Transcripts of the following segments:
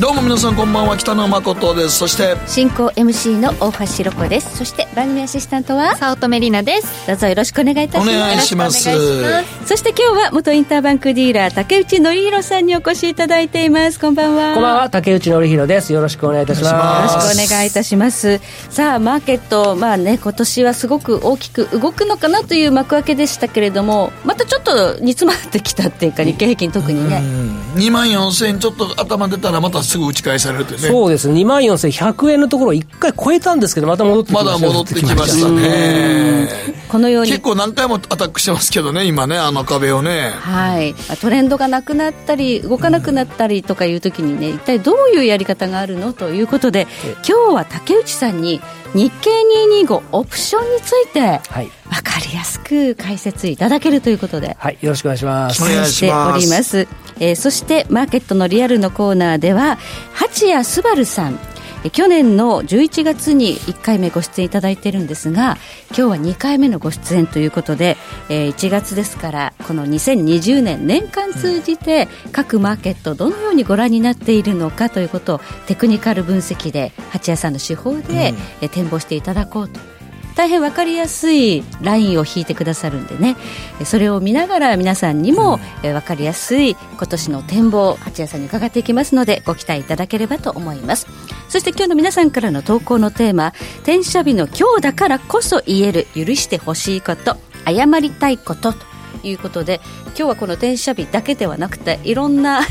どうも皆さんこんばんは北野誠です。そして進行 MC の大橋ろ子です。そして番組アシスタントは早乙女里奈です。どうぞよろしくお願いいたします。お願いします。そして今日は元インターバンクディーラー竹内則弘さんにお越しいただいています。こんばんは。こんばんは。竹内則弘です。よろしくお願いいたします。よろしくお願いいたします。さあマーケットまあね今年はすごく大きく動くのかなという幕開けでしたけれどもまたちょっと煮詰まってきたっていうか日経平均特にね。2万4000円ちょっと頭出たらまたすぐ打ち返されるというね。そうです。2万4100円のところを1回超えたんですけどまた戻ってきました。まだ戻ってきましたね。このように。結構何回もアタックしてますけどね今ねあの壁をね。はい、まあトレンドがなくなったり動かなくなったりとかいう時にね一体どういうやり方があるの？ということで今日は竹内さんに日経225オプションについてはい、分かりやすく解説いただけるということで。はい、よろしくお願いします。お願いししてますおります、えーそしてマーケットのリアルのコーナーでは八谷すばるさんえー去年の11月に1回目ご出演いただいているんですが今日は2回目のご出演ということで、えー1月ですからこの2020年年間通じて各マーケットどのようにご覧になっているのかということをテクニカル分析で八谷さんの手法で、えー展望していただこうと大変分かりやすいラインを引いてくださるんでね。えそれを見ながら皆さんにも、え分かりやすい今年の展望八谷さんに伺っていきますのでご期待いただければと思います。そして今日の皆さんからの投稿のテーマ転写日の今日だからこそ言える許してほしいこと謝りたいことということで今日はこの転写日だけではなくていろんな,、うん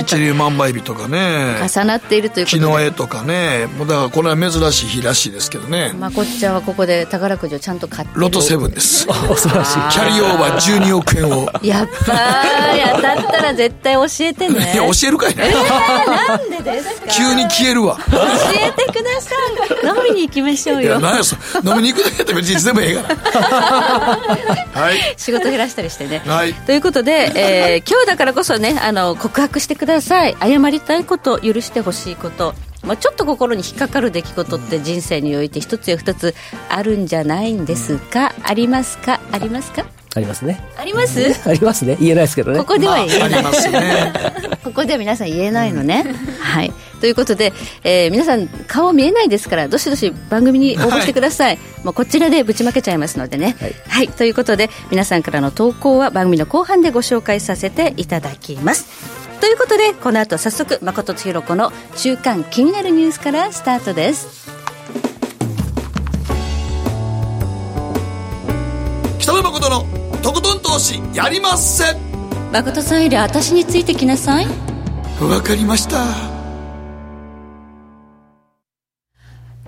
一粒万倍日とかね重なっているということで。木の絵とかねもうだからこれは珍しい日らしいですけどね。まこっちゃんはここで宝くじをちゃんと買ってる。ロトセブンです。キお素晴らしい。ャリーオーバー12億円を。やっぱー当たったら絶対教えてね。いや教えるかいな、なんでですか？急に消えるわ。教えてください。飲みに行きましょういやよ何やそ飲みに行くだけって別にいつでもええから。はい。仕事減らしたりしてね、はい。ということで、えー今日だからこそねあの告白してください。謝りたいこと許してほしいこと。まあ、ちょっと心に引っかかる出来事って人生において一つや二つあるんじゃないんですか、ありますか？ありますか？ありますねあります？ありますね言えないですけどねここでは言えない、まあありますねここでは皆さん言えないのね。はい。ということで、えー皆さん顔見えないですから、どしどし番組に応募してください。もうこちらでぶちまけちゃいますのでね。ははいい。ということで、皆さんからの投稿は番組の後半でご紹介させていただきます。ということで、この後早速、誠とひろ子の週間気になるニュースからスタートです。北野誠のとことん投資やりまっせ誠さんより私についてきなさい。わかりました。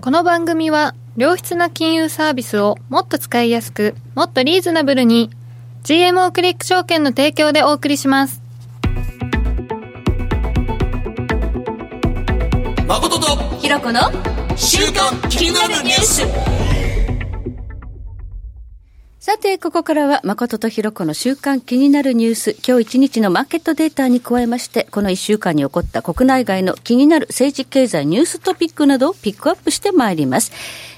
この番組は良質な金融サービスをもっと使いやすくもっとリーズナブルに GMO クリック証券の提供でお送りします。誠とひろ子の週刊気になるニュースさて、ここからは誠とひろ子の週間気になるニュース、今日一日のマーケットデータに加えまして、この一週間に起こった国内外の気になる政治経済ニューストピックなどをピックアップしてまいります。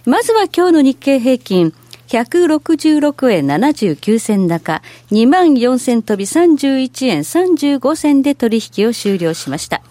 まずは今日の日経平均。166円79銭高、2万4000飛び31円35銭で取引を終了しました。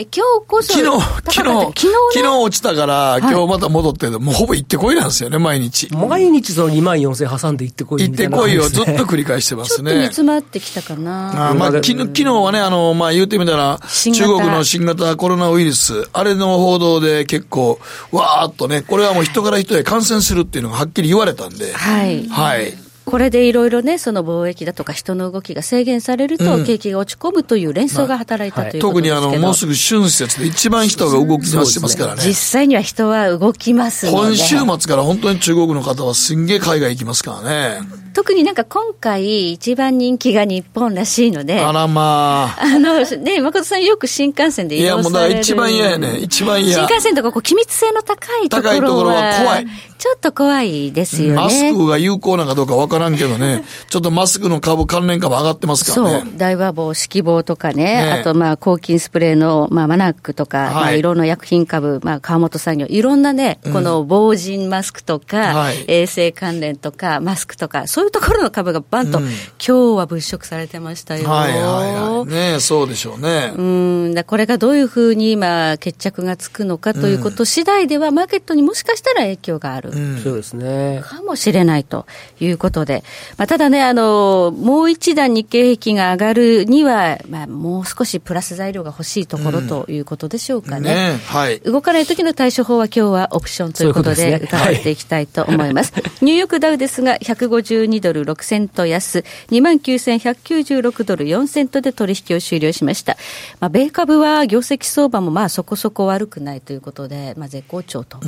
え今日こそ、昨日、昨日、昨日ね昨日落ちたから、今日また戻って、もうほぼ行ってこいなんですよね、毎日。毎日その2万4000挟んで行ってこい行ってみたいなこいをずっと繰り返してまちょっと煮すね。詰まってきたかな。あまあ、昨日、昨日はね、あの、まあ、言うてみたら、中国の新型コロナウイルス、あれの報道で結構、わーっとね、これはもう人から人へ感染するっていうのがはっきり言われたんで、はい。はい。これでいろいろね、その貿易だとか人の動きが制限されると、うん景気が落ち込むという連想が働いたということ特ですけど、にあの、もうすぐ春節で一番人が動き出してますからね。実際には人は動きますので。今週末から本当に中国の方はすんげえ海外行きますからね。特になんか今回一番人気が日本らしいので、ああらまあ。の、ね、誠さんよく新幹線で移いや、もうだ。一番嫌やね。一番嫌。新幹線とかこう機密性の高いところは高いところは怖いちょっと怖いですよね。マスクが有効なのかどうかわかからんけどね、ちょっとマスクの株、関連株上がってますからね。そう、大和棒、指揮棒とかね、ねあとまあ抗菌スプレーの、まあ、マナックとか、はいまあ、いろんな薬品株、まあ、川本産業、いろんなね、この防塵マスクとか、はい衛生関連とか、マスクとか、そういうところの株がバンと、うん今日は物色されてましたよ。はいはいはい。ねそうでしょうね。うんだこれがどういうふうに今、決着がつくのかということ次第では、マーケットにもしかしたら影響がある。うんそうですね。かもしれないということで、まあ、ただね、あの、もう一段日経平均が上がるには、まあ、もう少しプラス材料が欲しいところということでしょうかね。ねはい。動かない時の対処法は今日はオプションということで伺っていきたいと思います。ニューヨークダウですが152ドル6セント安、29,196ドル4セントで取引を終了しました。まあ、米株は業績相場もまあそこそこ悪くないということで、まあ、絶好調と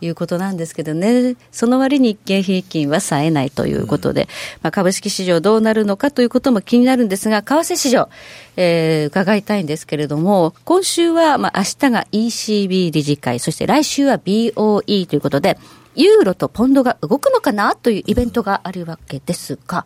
いうことなんですけどね、その割に日経平均は冴えないということで、まあ、株式市場どうなるのかということも気になるんですが、為替市場、えー伺いたいんですけれども、今週は、まあ、明日が ECB 理事会、そして来週は BOE ということで、ユーロとポンドが動くのかなというイベントがあるわけですが、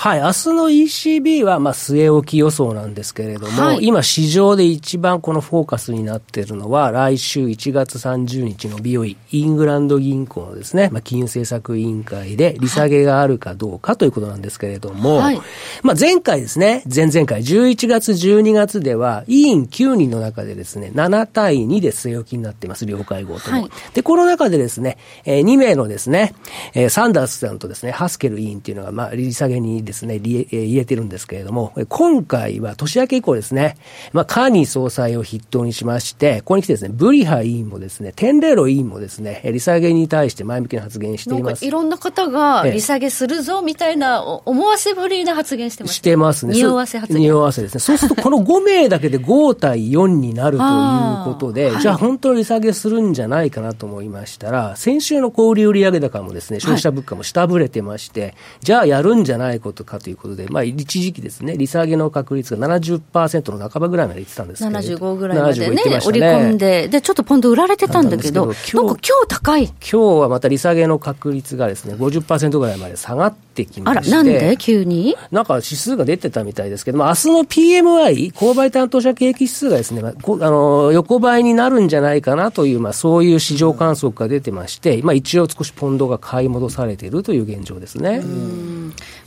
はい、明日の ECB は、まあ、据え置き予想なんですけれども、はい。今、市場で一番このフォーカスになっているのは、来週1月30日の BOE、イングランド銀行のですね、まあ、金融政策委員会で利下げがあるかどうかということなんですけれども、はい。まあ、前回ですね、前々回、11月、12月では、委員9人の中でですね、7対2で据え置きになっています、両会合とも。はい。で、この中でですね、えー2名のですね、えーサンダースさんとですね、ハスケル委員っていうのが、まあ、利下げにですね、りえー入れてるんですけれども、えー今回は年明け以降ですね、まあ、カーニー総裁を筆頭にしまして、ここに来てですね、ブリハ委員もですね、テンレーロ委員もですね、えー利下げに対して前向きな発言してないます。いろんな方がええ利下げするぞみたいなお思わせぶりな発言してます。してますね。匂わせ発言。匂わせですね。そうすると、この5名だけで5対4になるということで、じゃあ本当に利下げするんじゃないかなと思いましたら、先週の小売売上高もですね、消費者物価も下振れてまして、じゃあやるんじゃないことかということで、まあ一時期ですね、利下げの確率が70%の半ばぐらいまでいってたんですけど。75ぐらいまで75いねってました織り込んで、で、ちょっとポンド売られてたんだけど、なんか今日高い。今日はまた利下げの確率がですね、50%ぐらいまで下がってきまして。あら、なんで？急に？なんか指数が出てたみたいですけども、明日の PMI、購買担当者景気指数がですね、まあこあの横ばいになるんじゃないかなという、まあ、そういう市場観測が出てまして、まあ、一応少しポンドが買い戻されているという現状ですね。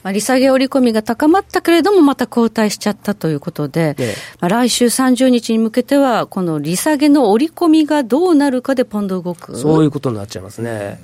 まあ、利下げ織り込みが高まったけれども、また後退しちゃったということで、ええまあ、来週30日に向けては、この利下げの織り込みがどうなるかでポンド動く。そういうことになっちゃいますね。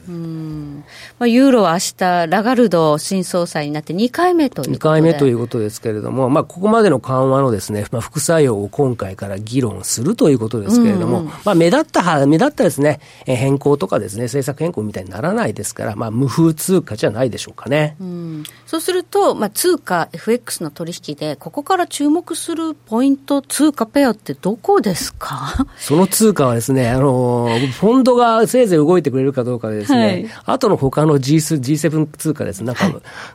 まあ、ユーロは明日、ラガルド新総裁になって2回目ということで。2回目ということですけれども、まあ、ここまでの緩和のですね、まあ、副作用を今回から議論するということですけれども、まあ、目立ったは、目立ったですね、えー変更とかですね、政策変更みたいにならないですから、まあ、無風通貨じゃないでしょうかね。うんそうすると、まあ、通貨、FX の取引で、ここから注目するポイント、通貨ペアってどこですか？その通貨はですね、あのー、フォンドがせいぜい動いてくれるかどうかでですね、はい。あとの他の G ス G7 通貨です。ね、なんか、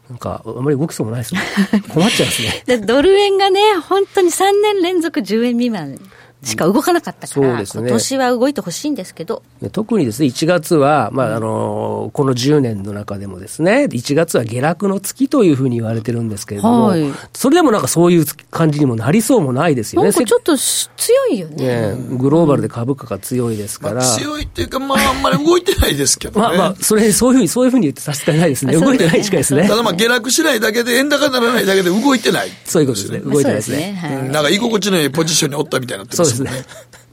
なんか、あんまり動きそうもないですね。困っちゃいますね。で、ドル円がね、本当に3年連続10円未満しか動かなかったから、そうですね今年は動いてほしいんですけど、で特にですね、1月は、まあ、あのーこの10年の中でもですね、1月は下落の月というふうに言われてるんですけれども、はいそれでもなんかそういう感じにもなりそうもないですよね。なんかちょっとし強いよね。ねグローバルで株価が強いですから。まあ、強いっていうか、まあ、あんまり動いてないですけどね。まあまあ、それ、そういうふうに、そういうふうに言って差し支えないですね。動いてないに近いですねた。だまあ下落しないだけで、円高にならないだけで動いてない。そういうことですね。動いてないですね。なんか居心地のいいポジションにおったみたいになってますよそうですね。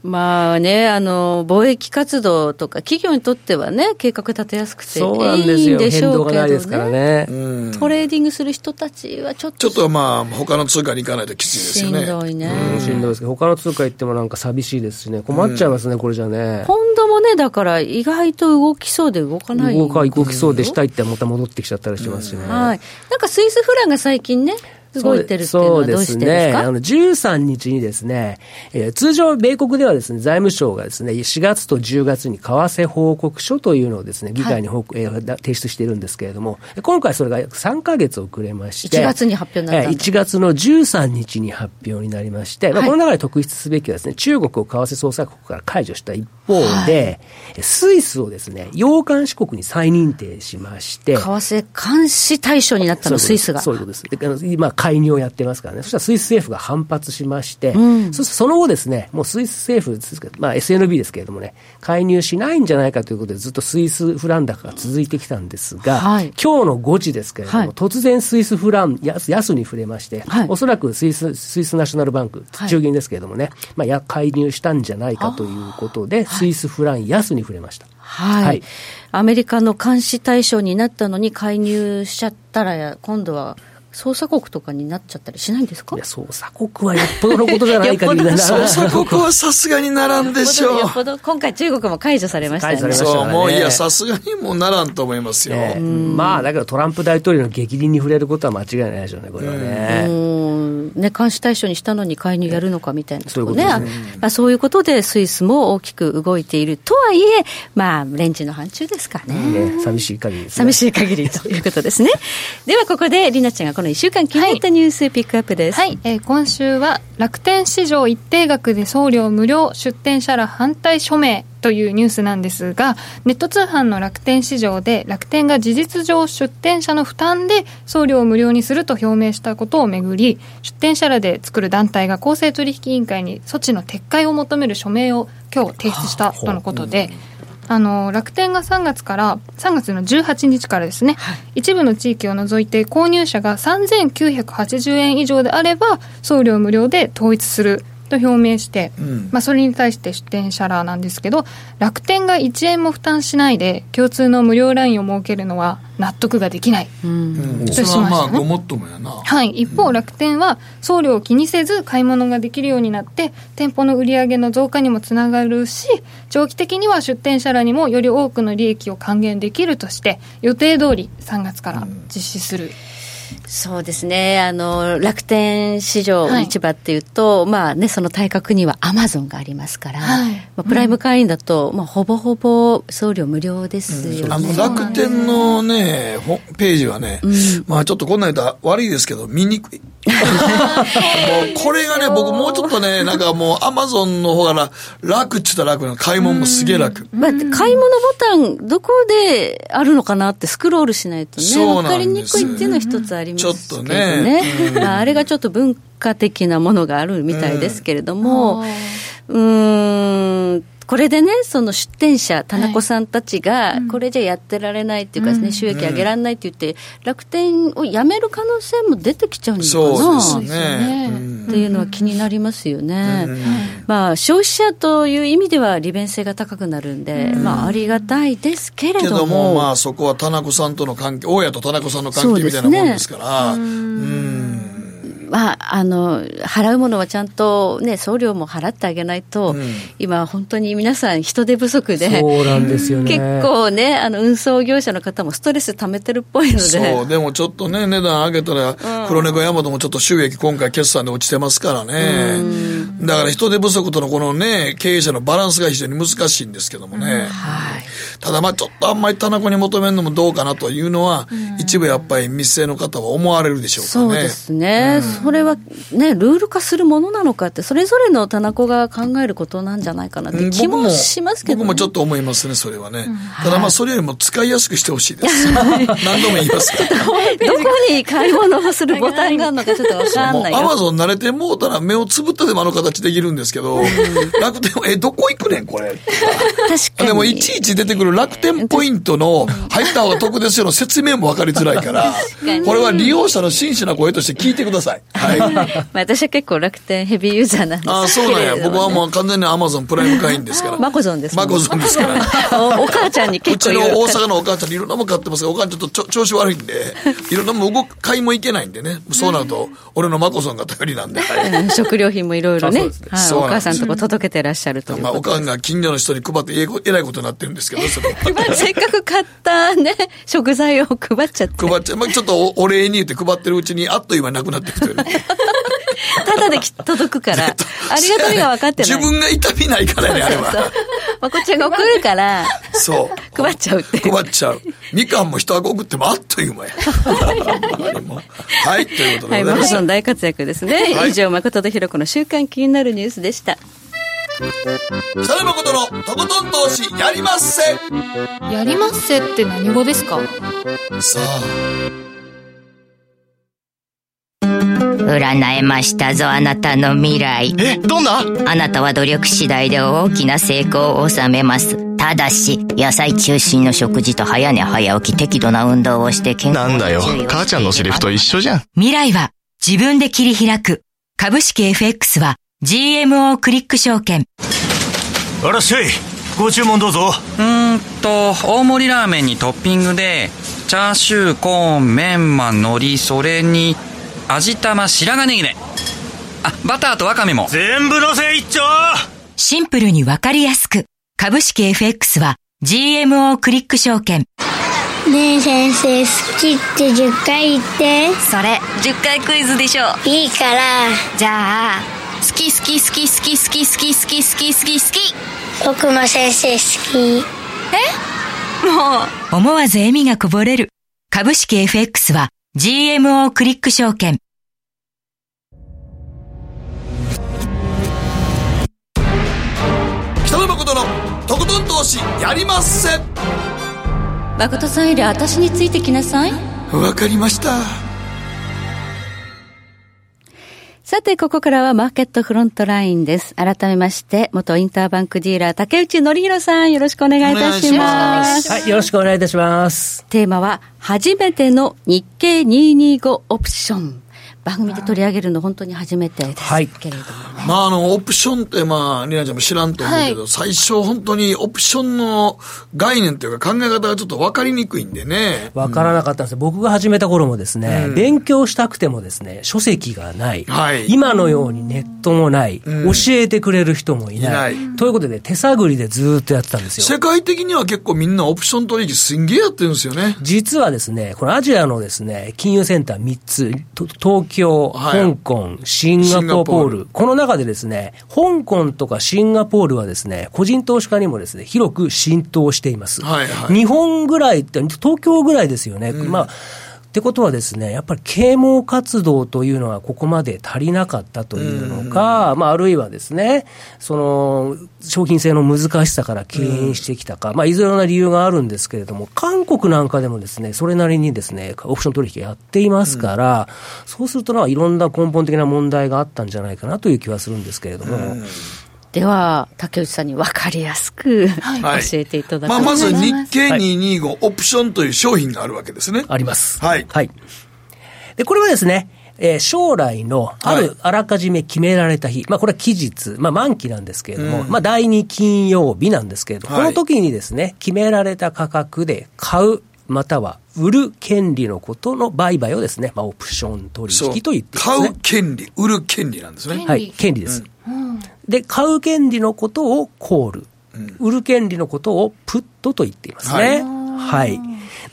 まあね、あの、貿易活動とか、企業にとってはね、計画立てやすくていそうなんですよ。いんでし変動ょうけどがないですからね。ね。うんトレーディングする人たちはちょっとちょっとまあ、他の通貨に行かないときついですしんよね。どいね。しんどいですけど、他の通貨行ってもなんか寂しいですしね、困っちゃいますね、これじゃね。ポンドもね、だから意外と動きそうで動かない。動か、動きそうでしたいってまた戻ってきちゃったりしますしね。はい。なんかスイスフランが最近ね、動いてるっていうのはどうしてですか？あの、13日にですね、えー通常、米国ではですね、財務省がですね、4月と10月に為替報告書というのをですね、議会に報告、えーだ提出しているんですけれども、今回それが3ヶ月遅れまして、1月に発表になったえー1月の13日に発表になりまして、まあ、はい。この中で特筆すべきはですね、中国を為替操作国から解除した一方で、スイスをですね、洋監視国に再認定しまして、為替監視対象になったの、スイスが。そういうことです。で今、介入をやってますからね。そしたらスイス政府が反発しまして、ん。そしてその後ですね、もうスイス政府ですけど、まあ SNB ですけれどもね、介入しないんじゃないかということで、ずっとスイスフラン高が続いてきたんですが、はい。今日の5時ですけれども、はい。突然スイスフラン安安に触れまして、はい。おそらくスイス、スイスナショナルバンク、はい。中銀ですけれどもね、まあや介入したんじゃないかということで、スイスフラン安に触れました。はい、はいアメリカの監視対象になったのに介入しちゃったら、今度は捜査国とかになっちゃったりしないんですか？いや、捜査国はよっぽどのことじゃないかぎりな。よっぽど捜査国はさすがにならんでしょう。よっぽど今回中国も解除されましたよね。解除されましたそう、もういや、さすがにもうならんと思いますよ。ね。まあ、だけどトランプ大統領の激鱗に触れることは間違いないでしょうね、これはね。うん。ね、監視対象にしたのに介入やるのかみたいな。そういうとこね。ことですね。まあ、そういうことでスイスも大きく動いているとはいえ、まあ、レンジの範疇ですかね。ね寂しい限りね。寂しい限りということですね。ではここで、りなちゃんがこの1週間気になったニュースピックアップです。はい、えー今週は楽天市場一定額で送料無料出店者ら反対署名というニュースなんですがネット通販の楽天市場で楽天が事実上出店者の負担で送料を無料にすると表明したことをめぐり出店者らで作る団体が公正取引委員会に措置の撤回を求める署名を今日提出したとのことで。あの楽天が3月から3月の18日からですね、一部の地域を除いて購入者が3980円以上であれば送料無料で統一すると表明して、ん。まあ、それに対して出店者らなんですけど楽天が1円も負担しないで共通の無料ラインを設けるのは納得ができない。うん。とそれはまあ、しましたねごもっともやな。はい、一方、楽天は送料を気にせず買い物ができるようになって店舗の売り上げの増加にもつながるし長期的には出店者らにもより多くの利益を還元できるとして予定通り3月から実施する、そうですね、あの楽天市場はい。市場っていうと、まあね、その対角にはアマゾンがありますから、はい。まあ、プライム会員だと、まあ、ほぼほぼ送料無料ですよ。ね。あの楽天のね、ホページはね、まあちょっとこんなん言ったら悪いですけど、見にくい。もうこれがね、僕もうちょっとね、なんかもうアマゾンの方が楽っちゅったら楽なの。買い物もすげえ楽。まあ、買い物ボタン、どこであるのかなってスクロールしないとね、わかりにくいっていうのは一つありますちょっとね。ね。まあ、あれがちょっと文化的なものがあるみたいですけれども、うーん、これでね、その出店者、田中さんたちが、これじゃやってられないっていうかね、収益上げられないって言って、楽天をやめる可能性も出てきちゃうのかな。そうですね。っていうのは気になりますよね。まあ、消費者という意味では利便性が高くなるんで、まあ、ありがたいですけれけども。ども、まあそこは田中さんとの関係、大家と田中さんの関係みたいなもんですから、うん。まあ、あの、払うものはちゃんとね、送料も払ってあげないと、うん今本当に皆さん人手不足で、そうなんですよね。結構ね、あの、運送業者の方もストレス溜めてるっぽいので。そう、でもちょっとね、値段上げたら、黒猫ヤマトもちょっと収益今回決算で落ちてますからね。だから人手不足とのこのね、経営者のバランスが非常に難しいんですけどもね。ただまあちょっとあんまり田中に求めるのもどうかなというのは、一部やっぱり密生の方は思われるでしょうからね。そうですね、それはね、ルール化するものなのかって、それぞれの棚子が考えることなんじゃないかなって気もしますけど、ね、僕もちょっと思いますね、それはね。ただまあ、それよりも使いやすくしてほしいです。何度も言いますけど。どこに買い物をするボタンがあるのかちょっとわかんないよ。アマゾン慣れてもうたら目をつぶったでもあの形できるんですけど、楽天は、え、どこ行くねん、これ。確かに。でも、いちいち出てくる楽天ポイントの入った方が得ですよの説明も分かりづらいから、これは利用者の真摯な声として聞いてください。はい。まあ、私は結構楽天ヘビーユーザーなんですああ、そうなんや。僕はもう完全にアマゾンプライム会員ですから。マコゾンですマコゾンですから。お お母ちゃんに結構言うの大阪のお母ちゃんにいろんなもん買ってますが、お母ちゃんちょっと調子悪いんで、いろんなもん動く、買いも行けないんでね。そうなると、俺のマコソンが頼りなんで。食料品もいろいろねね。はい、お母さんとこ届けてらっしゃるとまあ、おかんが近所の人に配ってええらいことになってるんですけど、それ せっかく買ったね、食材を配っちゃって、配っちゃう。まあ、ちょっとおお礼に言って配ってるうちに、あっという間になくなっていくというね。ただでき届くから、ありがたみが分かってない。自分が痛みないからね、あれそうは。まこっちゃんが送るから、そう。配っちゃうって配っちゃう。みかんも一箱送ってもあっという間や。はい、ということはい、でございます。マコソン大活躍ですね。はい以上、誠とひろ子の週刊気になるニュースでした。北野誠のとことん投資やりまっせやりまっせって何語ですか？さ占えましたぞあなたの未来え、どんな？あなたは努力次第で大きな成功を収めますただし野菜中心の食事と早寝早起き適度な運動をして健康なんだよ。母ちゃんのセリフと一緒じゃん。未来は自分で切り開く。株式 FX は GMO クリック証券。あらっしゃいご注文どうぞうーんと大盛りラーメンにトッピングでチャーシューコーンメンマ海苔それに味玉白髪ネギね。あバターとワカメも。全部のせ一丁。シンプルにわかりやすく。株式 FX は GMO クリック証券。ねえ先生好きって10回言って。それ10回クイズでしょ。いいから。じゃあ好き好き好き好き好き好き好き好き好き好き。僕も先生好き。もう。思わず笑みがこぼれる。株式 FX は GMO クリック証券。あ北野誠のとことん投資やりまっせ。誠さんより私についてきなさい。わかりましたさて、ここからはマーケットフロントラインです。改めまして、元インターバンクディーラー、竹内則弘さん、よろしくお願いいたします。はい、よろしくお願いいたします。テーマは、初めての日経225オプション。番組で取り上げるの本当に初めてですはいけれどもね。まあ、あの、オプションって、まあ、リナちゃんも知らんと思うけど、は最初、本当にオプションの概念というか考え方がちょっと分かりにくいんでね。わからなかったんですよ。僕が始めた頃もですね、勉強したくてもですね、書籍がない。はい今のようにネットもない。うん教えてくれる人もいない。いないということで、手探りでずーっとやってたんですよ。世界的には結構みんなオプション取引すんげえやってるんですよね。実はですね、このアジアのですね、金融センター3つ、と東京、はい。香港、シンガポール。ル、この中でですね、香港とかシンガポールはですね、個人投資家にもですね、広く浸透しています。はいはい。日本ぐらいって、東京ぐらいですよね。まあってことはですね、やっぱり啓蒙活動というのはここまで足りなかったというのか、まああるいはですね、その商品性の難しさから敬遠してきたか、まあいずれな理由があるんですけれども、韓国なんかでもですね、それなりにですね、オプション取引やっていますから、そうするとないろんな根本的な問題があったんじゃないかなという気はするんですけれども、では、竹内さんに分かりやすく、はい。教えていただく。まあ、まずお願い。し日ます経225オプションという商品があるわけですね。あります。はい。はい。で、これはですね、えー将来のあはい。るあらかじめ決められた日、まあこれは期日、まあ満期なんですけれども、うん。まあ第2金曜日なんですけれども、はい。この時にですね、決められた価格で買う、または売る権利のことの売買をですね、まあオプション取そう引と言っています買ねう。権利、売る権利なんですね。権利はい、権利です。で、買う権利のことをコール、売る権利のことをプットと言っていますね。はい。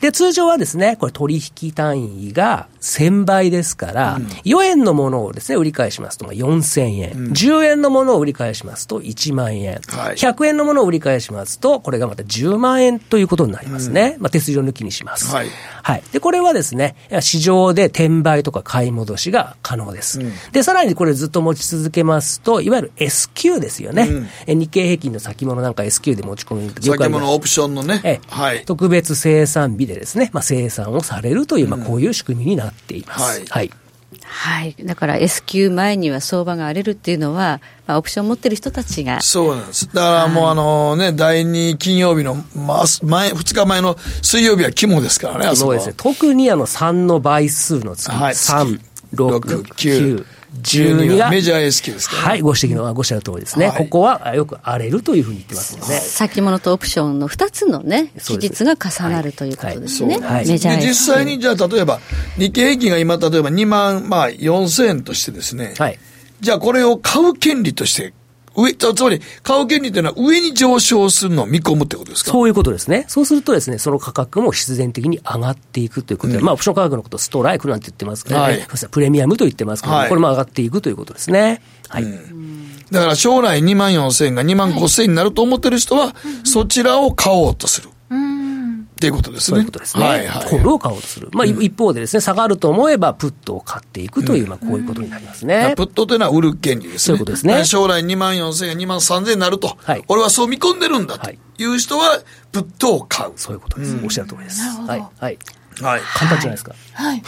で、通常はですね、これ取引単位が1000倍ですから、4円のものをですね、売り買いしますとまあ4000円、10円のものを売り買いしますと1万円、はい100円のものを売り買いしますと、これがまた10万円ということになりますね。まあ、手数料抜きにします。はいはい。で、これはですね、市場で転売とか買い戻しが可能です。で、さらにこれずっと持ち続けますと、いわゆる S q ですよね。うんえ日経平均の先物なんか S q で持ち込むよくあ先物オプションのね。ええはい。特別生産日でですね、まあ、生産をされるという、まあ、こういう仕組みになっています。はいはい。はい。だから S q 前には相場が荒れるっていうのは、まあ、オプション持ってる人たちが、そうなんです。だからもうあのね、第2金曜日のま前、2日前の水曜日は肝ですからね、あそうですね。特にあの3の倍数の月、はい3、6、6 9、12が、メジャー S q ですからね。はい、ご指摘の、ごおっしゃる通りですね。はいここはあよく荒れるというふうに言ってますので。先物とオプションの2つのね、期日が重なるということですね。はいメジャーで、実際にじゃあ例えば、日経平均が今例えば2万、まあ4000円としてですね。はい。じゃあこれを買う権利として、上、つつまり買う権利というのは上に上昇するのを見込むってことですか？そういうことですね。そうするとですね、その価格も必然的に上がっていくということで、まあ、オプション価格のことをストライクなんて言ってますけど、はいねプレミアムと言ってますけど、はいこれも上がっていくということですね。はい。だから将来2万4000円が2万5000円になると思ってる人は、そちらを買おうとする。っていうことですね。そういうことですね。はいはい。コールを買おうとする。まあ、一方でですね、下がると思えば、プットを買っていくという、まあ、こういうことになりますね。プットというのは売る権利ですね。そういうことですね将来2万4千円、2万3千円になると。はい俺はそう見込んでるんだという人は、プットを買う。そういうことです。おっしゃる通りです。はい。はい。はい。簡単じゃないですか。はい。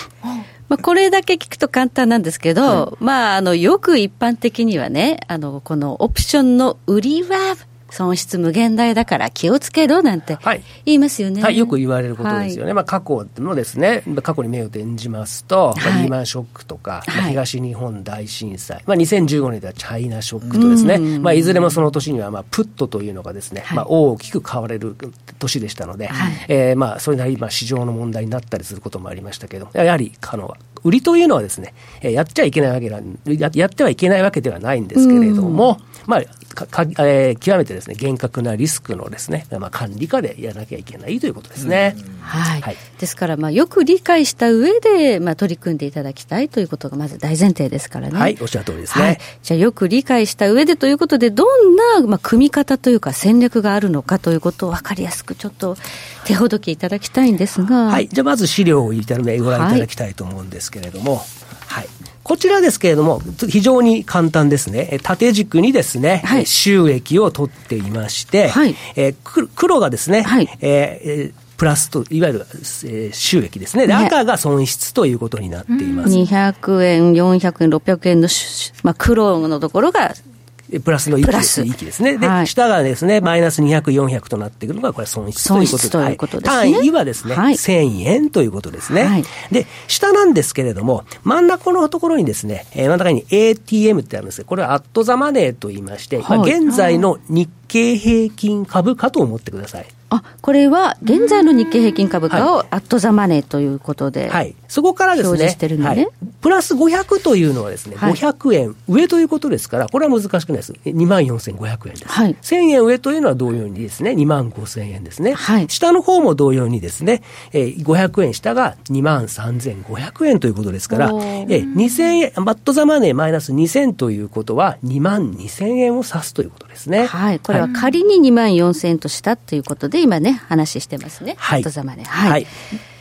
まあ、これだけ聞くと簡単なんですけど、まあ、あの、よく一般的にはね、あの、このオプションの売りは損失無限大だから気をつけろなんてはい。言いますよね。はい、よく言われることですよね。まあ、過去のですね、過去に目を転じますと、まあはいリーマンショックとか、まあはい東日本大震災、まあ、2015年ではチャイナショックとですね、まあ、いずれもその年には、まあ、プットというのがですね、まあ、大きく買われる年でしたので、えーまあ、それなりに、まあ、市場の問題になったりすることもありましたけど、やはり、あの、売りというのはですね、えーやっちゃいけないわけなや、やってはいけないわけではないんですけれども、まあ、かかえー極めてですね、厳格なリスクのですね、まあ、管理下でやらなきゃいけないということですね。はい。はいですから、まあ、よく理解した上で、まあ、取り組んでいただきたいということがまず大前提ですからね。はい、おっしゃる通りですね。はい。じゃあ、よく理解した上でということで、どんな、まあ、組み方というか戦略があるのかということを分かりやすくちょっと手ほどきいただきたいんですが。はい。じゃあ、まず資料をいただご覧いただきたいと思うんですけれども、はい。こちらですけれども、非常に簡単ですね。え縦軸にですね、はいえ収益を取っていまして、はいえーく黒がですね、はいえーえープラスと、いわゆる、えー収益ですね。赤が損失ということになっています。200円、400円、600円のし、まあ、黒のところが、えプラスの域プラス域ですね。で、はい下がですね、マイナス200、400となってくるのが、これ損失ということで。ということですねはい単位はですね、はい1000円ということですね。はいで、下なんですけれども、真ん中のところにですね、えー真ん中に ATM ってあるんですけど、これはアットザマネーと言いまして、まあはい現在の日経平均株価と思ってください。あ、これは現在の日経平均株価をアットザマネーということで。はい。そこからです表ね、示してるのねはいプラス500というのはですね、はい500円上ということですから、これは難しくないです。24,500円です。はい1000円上というのは同様にですね、25,000円ですね。はい下の方も同様にですね、えー500円下が23,500円ということですから、おえーー2000円、バットザマネーマイナス2000ということは22,000円を指すということですね。はい。これは仮に2万4000円としたということで、今ね、話してますね。はい。アットザマネー。はい。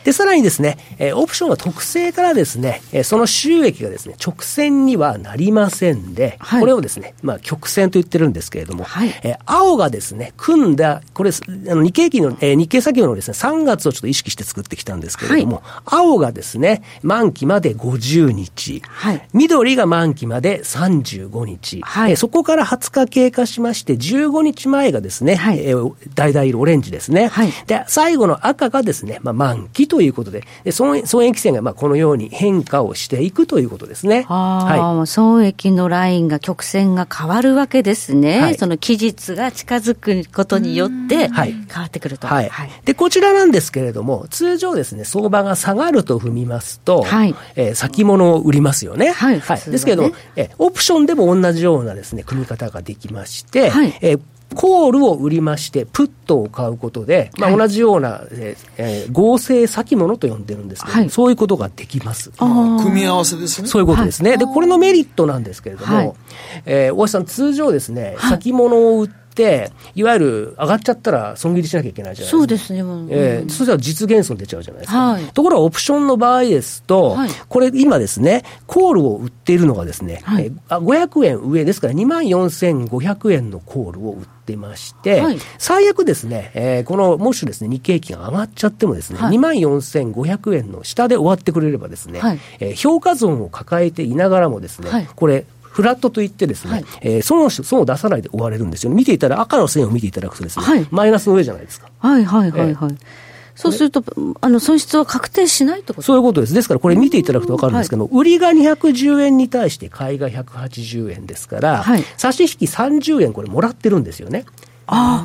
で、さらにですね、えーオプションは特性からですね、えーその収益がですね、直線にはなりませんで、はい。これをですね、まあ、曲線と言ってるんですけれども、はい。えー青がですね、組んだ、これ、あの日経期の、えー日経先物のですね、3月をちょっと意識して作ってきたんですけれども、青がですね、満期まで50日、はい。緑が満期まで35日、はい。えーそこから20日経過しまして、15日前がですね、はい。えー橙色オレンジですね。はい。で、最後の赤がですね、まあ、満期ということで、で損損益線がまあこのように変化をしていくということですね。ああ、損益のラインが、曲線が変わるわけですね。はいその期日が近づくことによって、はい変わってくると。はい。で、こちらなんですけれども、通常ですね、相場が下がると踏みますと、はいえー先物を売りますよね。はいはねですけれども、えーオプションでも同じようなですね、組み方ができまして、はいえーコールを売りまして、プットを買うことで、まあ、はい同じような、えーえー合成先物と呼んでるんですけど、はいそういうことができます。組み合わせですね。そういうことですね。で、これのメリットなんですけれども、はいえー大橋さん、通常ですね、先物を売って、いわゆる上がっちゃったら損切りしなきゃいけないじゃないですか。そうですね。もうえーそしたら実現損出ちゃうじゃないですか。はいところがオプションの場合ですと、はいこれ今ですね、コールを売っているのがですね、はいえーあ500円上ですから2万4500円のコールを売ってまして、はい最悪ですね、えーこの、もしですね、日経平均が上がっちゃってもですね、はい2万4500円の下で終わってくれればですね、はいえー評価損を抱えていながらもですね、はいこれ、フラットといってですね、はいえー損をし損を出さないで終われるんですよね。見ていたら赤の線を見ていただくとですね、はいマイナスの上じゃないですか。はいはいはいはい。そうすると、あの、損失は確定しないってこと？そういうことです。ですから、これ見ていただくと分かるんですけども、売りが210円に対して買いが180円ですから、はい。差し引き30円これもらってるんですよね。あ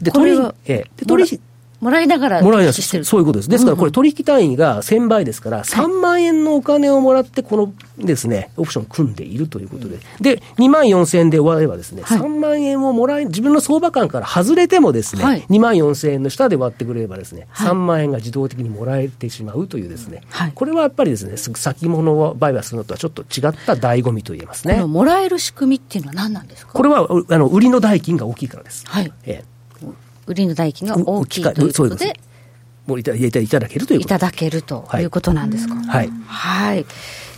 で、これはええ。で取引あ、もらいながらもらいなしてる。そういうことです。ですから、これ取引単位が1000倍ですから、3万円のお金をもらって、このですね、オプション組んでいるということで。で、2万4000円で終わればですね、はい3万円をもらい、自分の相場感から外れてもですね、はい2万4000円の下で割ってくれればですね、はい3万円が自動的にもらえてしまうというですね、はいこれはやっぱりですね、先物を売買するのとはちょっと違った醍醐味と言えますね。もらえる仕組みっていうのは何なんですか？これは、うあの、売りの代金が大きいからです。はい。ええ売りの代金が大きいということで、もういたいたいただけるということ。いただけるということなんですか？はい。はい。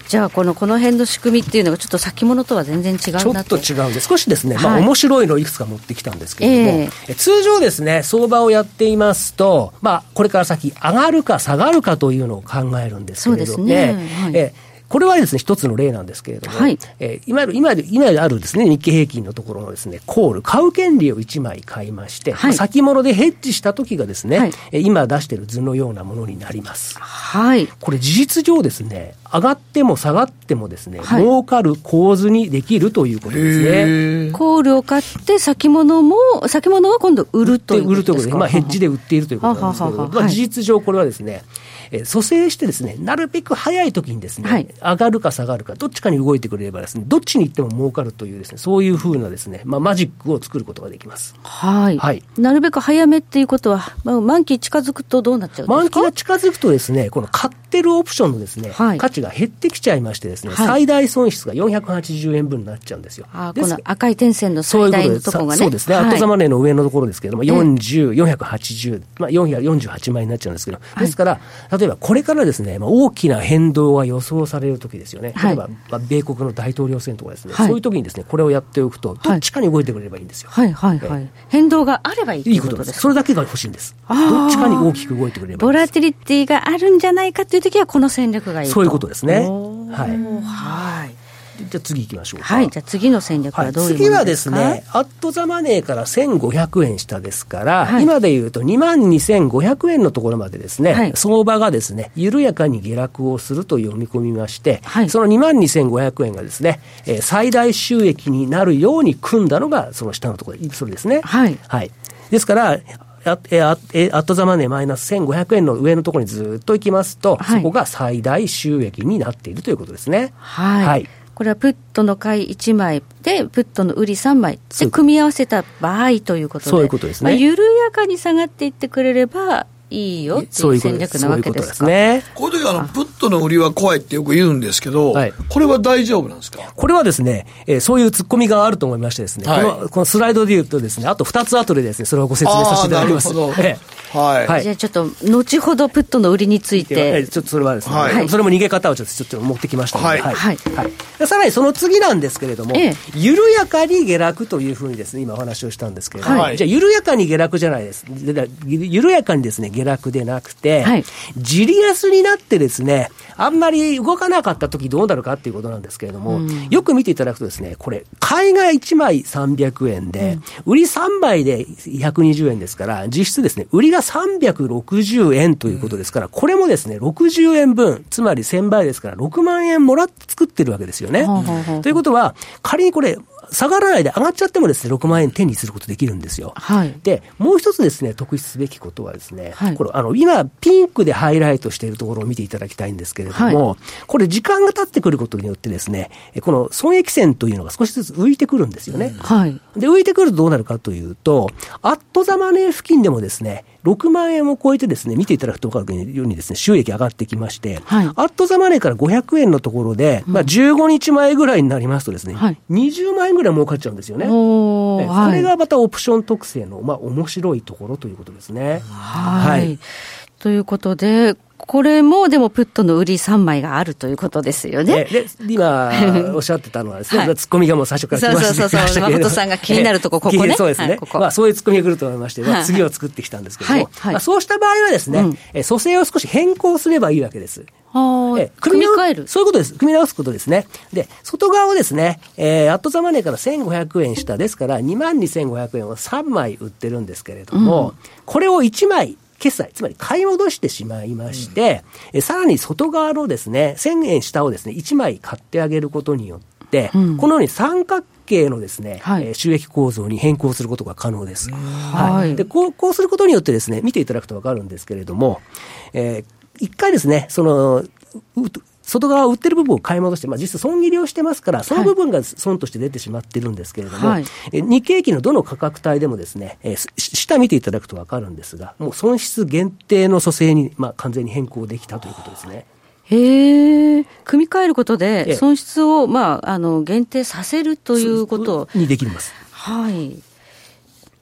じゃあ、この、この辺の仕組みっていうのが、ちょっと先物とは全然違ちょっうなと。と違うんで、少しですね、まあ、はい。面白いのをいくつか持ってきたんですけれども、ええ。通常ですね、相場をやっていますと、まあ、これから先、上がるか下がるかというのを考えるんですけれど。も、ね。はい。えこれはですね、一つの例なんですけれども、はい。えー今ある、今今あるですね、日経平均のところのですね、コール、買う権利を1枚買いまして、はい。まあ先物でヘッジした時がですね、はい。えー今出している図のようなものになります。はい。これ事実上ですね、上がっても下がってもですね、はい。儲かる構図にできるということですね。コールを買って、先物も、先物は今度売るという売るということで、ことですか。まあ、ヘッジで売っているということなんですけど、まあ、事実上、これはですね、えー蘇生してですね、なるべく早い時にですね、はい。上がるか下がるか、どっちかに動いてくれればですね、どっちに行っても儲かるというですね、そういうふうなですね、まあ、マジックを作ることができます。はい。はい。なるべく早めっていうことは、まあ、満期近づくとどうなっちゃうんですか？満期が近づくとですね、この買ってるオプションのですね、はい。価値が減ってきちゃいましてですね、はい。最大損失が480円分になっちゃうんですよ。あこの赤い点線の最大のところがね。そうですね、はい。アットザマネーの上のところですけれども、40、480、まあ、448万円になっちゃうんですけど、ですから、例えばこれからですね、まあ、大きな変動が予想されるときですよね、はい例えば、まあ、米国の大統領選とかですね、はいそういうときにですね、これをやっておくと、どっちかに動いてくれればいいんですよ。はいはいはい。変動があればいいということとですす。それだけが欲しいんです。どっちかに大きく動いてくれれば。ボラティリティがあるんじゃないかというときは、この戦略がいいと。そういうことですね。はい。はい。じゃあ次行きましょうか。はい。じゃあ次の戦略は、はいどういうも次はのでか、ですすね、アットザマネーから1500円下ですから、はい今で言うと2万2500円のところまでですね、はい相場がですね、緩やかに下落をすると読み込みまして、はいその2万2500円がですね、えー最大収益になるように組んだのが、その下のところ、それですね。はいはい。ですから、アットザマネーマイナス1500円の上のところにずっと行きますと、はいそこが最大収益になっているということですね。はい。はいこれはプットの買い1枚で、プットの売り3枚。で組み合わせた場合ということで、そういうことですね。まあ、緩やかに下がっていってくれればいいよっていう戦略なわけですか。そういうことですね。こういう時あ。の、プットの売りは怖いってよく言うんですけど、はい。これは大丈夫なんですか？これはですね、えーそういう突っ込みがあると思いましてですね、はい。このこのスライドで言うとですね、あと2つ後でですね、それをご説明させていただきます。あーなるほど。えはい。はい。じゃあちょっと、後ほどプットの売りについええて、ちょっとそれはですね、はい。それも逃げ方をちょっとちょっと持ってきましたので、はい。はい。はい。でさらにその次なんですけれども、ええ。緩やかに下落というふうにですね、今お話をしたんですけれども、はい。じゃあ緩やかに下落じゃないです。緩やかにですね、下落でなくて、はい。じり安になってですね、あんまり動かなかった時どうなるかっていうことなんですけれども、よく見ていただくとですね、これ、買いが1枚300円で、売り3枚で120円ですから、実質ですね、売りが360円ということですから、これもですね、60円分、つまり1000倍ですから、6万円もらって作ってるわけですよね。ということは、仮にこれ、下がらないで上がっちゃってもですね、6万円手にすることできるんですよ。はい。で、もう一つですね、特筆すべきことはですね、はいこれ、あの、今、ピンクでハイライトしているところを見ていただきたいんですけれども、これ、時間が経ってくることによってですね、えこの損益線というのが少しずつ浮いてくるんですよね。はい。で、浮いてくるとどうなるかというと、アットザマネー付近でもですね、6万円を超えてですね、見ていただくと分かるようにですね、収益上がってきまして、はいアットザマネーから500円のところで、まあ15日前ぐらいになりますとですね、はい20万円ぐらい儲かっちゃうんですよね。これがまたオプション特性の、まあ、面白いところということですね。はい。ということで、これもでもプットの売り3枚があるということですよね。で、で今、おっしゃってたのはですね、はいツッコミがもう最初から来ましたそうそうそう 誠さんが気になるとこここねえ そうですね。はいここまあ、そういうツッコミが来ると思いまして、まあ、はい次を作ってきたんですけども、まあ、そうした場合はですね、うんえ蘇生を少し変更すればいいわけです。はえい。組み替える。そういうことです。組み直すことですね。で、外側をですね、えー、アットザマネーから1500円下ですから、22,500円を3枚売ってるんですけれども、これを1枚、決済、つまり買い戻してしまいまして、えさらに外側のですね、1000円下をですね、1枚買ってあげることによって、うん。このように三角形のですね、はい。えー収益構造に変更することが可能です。はい。でこう、こうすることによってですね、見ていただくとわかるんですけれども、えー一回ですね、その、う外側を売ってる部分を買い戻して、まあ、実質損切りをしてますから、その部分が損として出てしまってるんですけれども、はいえ日経平均のどの価格帯でもですね、えーし下見ていただくとわかるんですが、もう損失限定の蘇生に、まあ、完全に変更できたということですね。へえ。組み替えることええで、損失を、まあ、あの、限定させるということを。にできます。はい。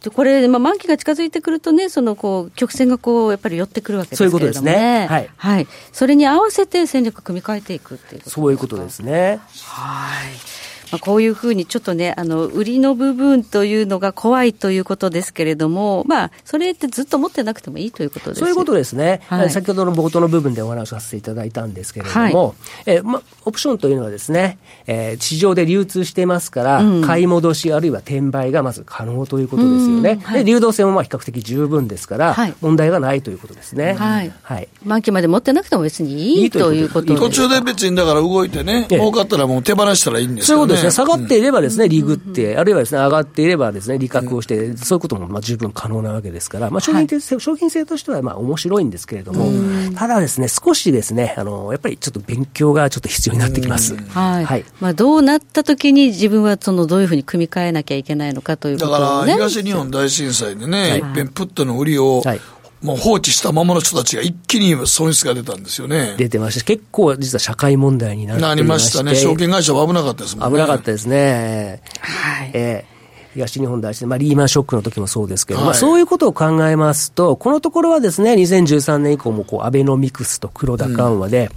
でこれ、まあ、満期が近づいてくるとね、そのこう曲線がこうやっぱり寄ってくるわけですけれども、ね、そういうことですね。はい。はい、それに合わせて戦略組み替えていくっていうことそういうことですね。はい。まあ、こういうふうにちょっとね、あの、売りの部分というのが怖いということですけれども、まあ、それってずっと持ってなくてもいいということですそういうことですね、はい。先ほどの冒頭の部分でお話しさせていただいたんですけれども、えーま、オプションというのはですね、えー市場で流通していますから、うん。買い戻しあるいは転売がまず可能ということですよね。うん。はい。で流動性もまあ比較的十分ですから、はい。問題がないということですね。はい。はい。満期まで持ってなくても別にいいいいということということ途中で別にだから動いてね、ええ。儲かったらもう手放したらいいんですよね。そういうことですね、下がっていればですね、リグって、あるいはですね、上がっていればですね、利確をして、そういうこともまあ十分可能なわけですから、まあ商品性、商品性としてはまあ面白いんですけれども、ただですね、少しですね、あの、やっぱりちょっと勉強がちょっと必要になってきます。はい。はい。まあ、どうなった時に自分はそのどういうふうに組み替えなきゃいけないのかというこだから。東日本大震災でね、はい。いっぺんプットの売りを、はいもう放置したままの人たちが一気に損失が出たんですよね。出てました結構実は社会問題になっていまなりましたね。証券会社は危なかったですもんね。危なかったですね。はい。ええ東日本大震災、まあ、リーマンショックの時もそうですけど、はいまあ、そういうことを考えますと、このところはですね、2013年以降もこうアベノミクスと黒田緩和で、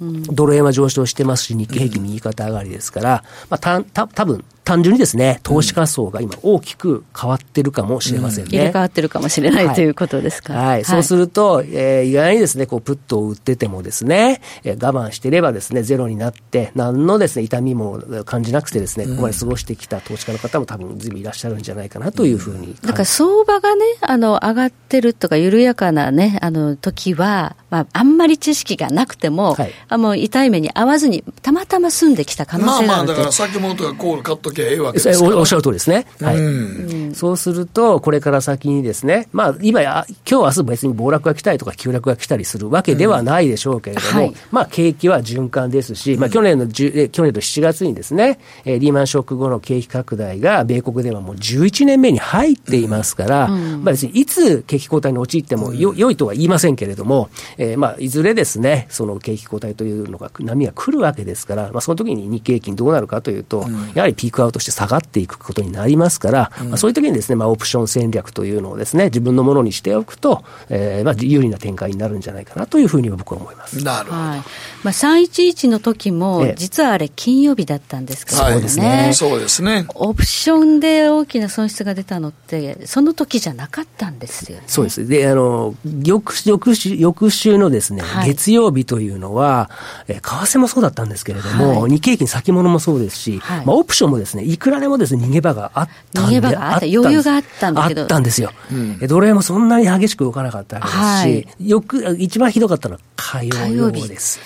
ドル円は上昇してますし、日経平均右肩上がりですから、まあ、たた多分単純にですね、投資家層が今大きく変わってるかもしれませんね。入れ替わってるかもしれない、はい。ということですか。はい。そうすると、えー意外にですね、こう、プットを売っててもですね、えー我慢していればですね、ゼロになって、何のですね、痛みも感じなくてですね、ここまで過ごしてきた投資家の方も多分ずいぶんいらっしゃるんじゃないかなというふうにだから相場がね、あの、上がってるとか緩やかなね、あの、時は、まあ、あんまり知識がなくても、はい。あもう痛い目に合わずに、たまたま住んできた可能まあまあ、性があるとだから先物とかコール買っときゃええわけですか。ら。おおっしゃる通りですね。はい。うん。そうすると、これから先にですね、まあ、今や、今日明日別に暴落が来たりとか急落が来たりするわけではないでしょうけれども、はい。まあ、景気は循環ですし、まあ、去年の10、え去年の7月にですね、えーリーマンショック後の景気拡大が、米国ではもう11年目に入っていますから、まあ、別にいつ景気後退に陥ってもよ、良いとは言いませんけれども、えーまあ、いずれですね、その景気後退というのが、波が来るわけですから、まあ、その時に日経平均どうなるかというと、やはりピークアウトして下がっていくことになりますから、まあ、そういう時にですね、まあ、オプション戦略というのをですね、自分のものにしておくと、えーまあ、有利な展開になるんじゃないかなというふうには僕は思います。なるほど。はい。まあ、311の時もええ、実はあれ金曜日だったんですけどもはいね。そうですね。オプションで大きな損失が出たのって、その時じゃなかったんですよね。そうです。で、あの、翌翌週翌週のですね、はい月曜日というのは、えー為替もそうだったんですけれども、はい日経平均先物もそうですし、はいまあ、オプションもですね、いくらでもですね、逃げ場があったんで逃げ場があったんです余裕があったんだけどあったんですよ。えドル円もそんなに激しく動かなかったわけですし、はいよく、一番ひどかったのは火曜日です。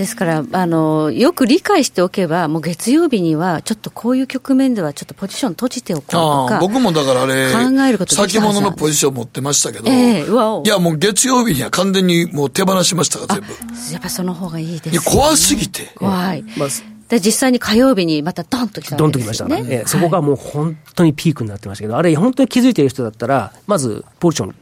ですからあの、よく理解しておけば、もう月曜日には、ちょっとこういう局面では、ちょっとポジション閉じておこうとか、ああ僕もだからあれ、考えること先物のポジション持ってましたけど、ええうわおいやもう月曜日には完全にもう手放しましたから、全部。やっぱその方がいいです、いや、怖すぎて。怖い。まあで実際に火曜日にまたドンときたドンときました、ね。ええそこがもう本当にピークになってましたけど、あれ、本当に気づいてる人だったら、まずポジション、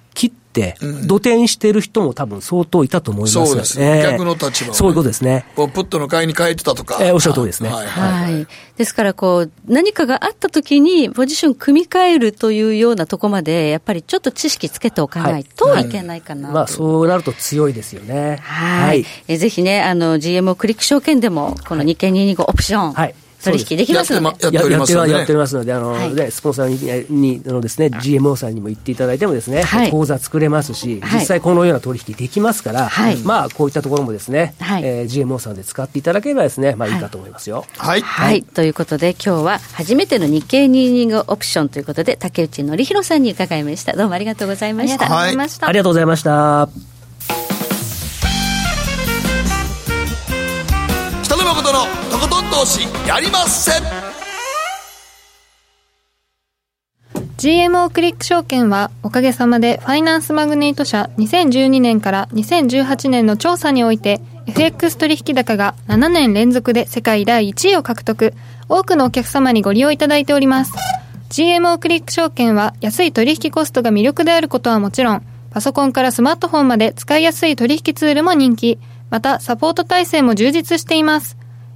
土転してる人も多分相当いたと思います。そうですええ。逆の立場をね。そういうことですね。こうプットの買いに変えてたとか。ええおっしゃる通りですね。はいはい。はい。ですから、こう、何かがあった時に、ポジション組み替えるというようなとこまで、やっぱりちょっと知識つけておかないとい。けないかなと。まあ、そうなると強いですよね。はい。えぜひね、あの、GMO クリック証券でも、この日経225オプション、はい取引できますので。やってますのでね。やっておりますので、あの、はい。ね、スポンサーに、にあのですね、GMO さんにも言っていただいてもですね、はい。口座作れますし、はい。実際このような取引できますから、はい。まあ、こういったところもですね、はい。えー GMO さんで使っていただければですね、まあい。いかと思いますよ。はい。はい、ということで今日は初めての日経225オプションということで竹内則弘さんに伺いました。どうもありがとうございました。ありがとうござい。ました。ありがとうございました。投資やりません。GMO クリック証券はおかげさまでファイナンスマグネート社2012年から2018年の調査において FX 取引高が7年連続で世界第1位を獲得多くのお客様にご利用いただいております。GMO クリック証券は安い取引コストが魅力であることはもちろんパソコンからスマートフォンまで使いやすい取引ツールも人気またサポート体制も充実しています。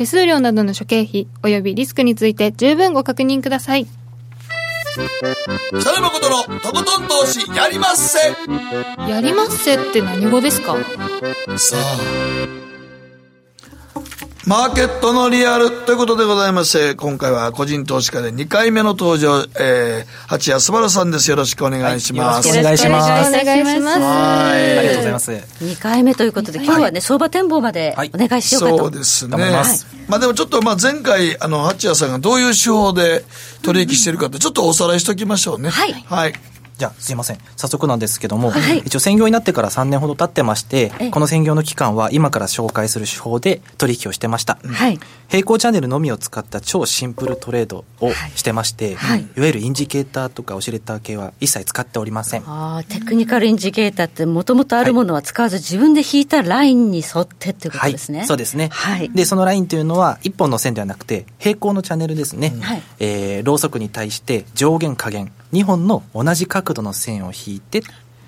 手数料などの諸経費及びリスクについて十分ご確認ください。北野誠のとことん投資やりまっせやりまっせって何語ですか？さあマーケットのリアルということでございまして、今回は個人投資家で2回目の登場、えー、八谷すばらさんです。よろしくお願いします。よろしくお願いしますお願いします。はいありがとうございます。2回目ということで、今日はね、相場展望までお願いしようかと。そうですね。ますまあでもちょっとまあ前回、あの、八谷さんがどういう手法で取引してるかって、ちょっとおさらいしときましょうね。はいはい。じゃあ、すいません。早速なんですけども、はい一応専業になってから3年ほど経ってましてええ、この専業の期間は今から紹介する手法で取引をしてました。はい。平行チャンネルのみを使った超シンプルトレードをしてまして、はいい、わゆるインジケーターとかオシレーター系は一切使っておりません。ああ、テクニカルインジケーターってもともとあるものは使わず自分で引いたラインに沿ってっていうことですね。はい、そうですね。はい。で、そのラインというのは、一本の線ではなくて、平行のチャンネルですね。はいえー、ローソクに対して上限下限、2本の同じ角度の線を引いて、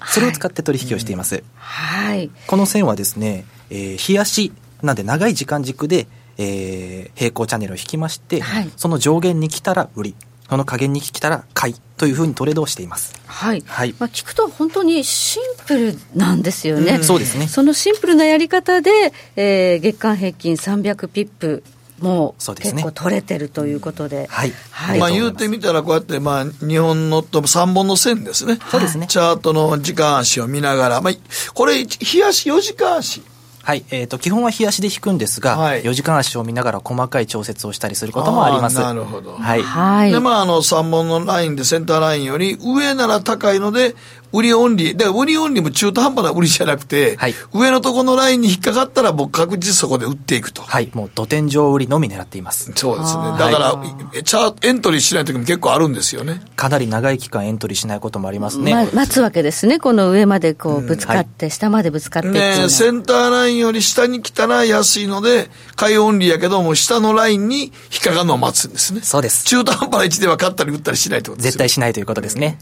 それを使って取引をしています。はい。この線はですね、えー、日足なんで長い時間軸で、えー、平行チャンネルを引きまして、はいその上限に来たら売り、その下限に来たら買いというふうにトレードをしています。はい。はいまあ、聞くと本当にシンプルなんですよね。そうですね。そのシンプルなやり方で、えー月間平均300ピップもうですね構取れてるということで。はい。はいまあ言うてみたらこうやってまあ日本のと3本の線ですね。そうですねチャートの時間足を見ながら、まあこれ日足4時間足。はい、えっ、と、基本は日足で引くんですが、はい4時間足を見ながら細かい調節をしたりすることもあります。なるほどはい。はい。で、まあ、あの、3本のラインで、センターラインより上なら高いので、売りオンリー。で、売りオンリーも中途半端な売りじゃなくて、はい上のとこのラインに引っかかったら、僕確実にそこで売っていくと。はい、もう土天井売りのみ狙っています。そうですね。だから、えチャート、エントリーしない時も結構あるんですよね。かなり長い期間エントリーしないこともありますね。ま、待つわけですね。この上までこうぶつかって、下までぶつかってねセンターラインより下に来たら安いので、買いオンリーやけども、下のラインに引っかかるのを待つんですね。そうです。中途半端な位置では買ったり売ったりしないってことですよ絶対しないということですね。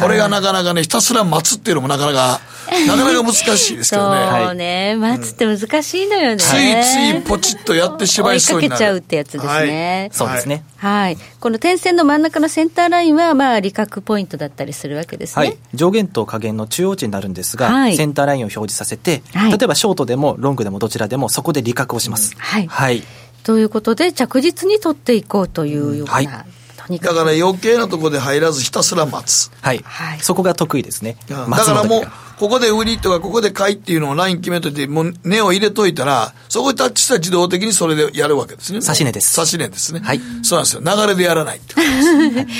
これがなかなかね、ひたすら待つっていうのもなかなか、なかなか難しいですけどね。そうね、待つって難しいのよね。ついついポチッとやってしまいそうになる。追いかけちゃうってやつですね。そうですね。はい。この点線の真ん中のセンターラインは、まあ、利確ポイントだったりするわけですね。はい、上限と下限の中央値になるんですが、はいセンターラインを表示させて、はい例えばショートでもロングでもどちらでもそこで利確をします。はいはい。ということで、着実に取っていこうというような。だから余計なところで入らずひたすら待つ。はい。はいそこが得意ですね。だからもう、ここで売りとか、ここで買いっていうのをライン決めといて、もう値を入れといたら、そこにタッチしたら自動的にそれでやるわけですね。差し値です差し値ですね。はいそうなんですよ。流れでやらないってことで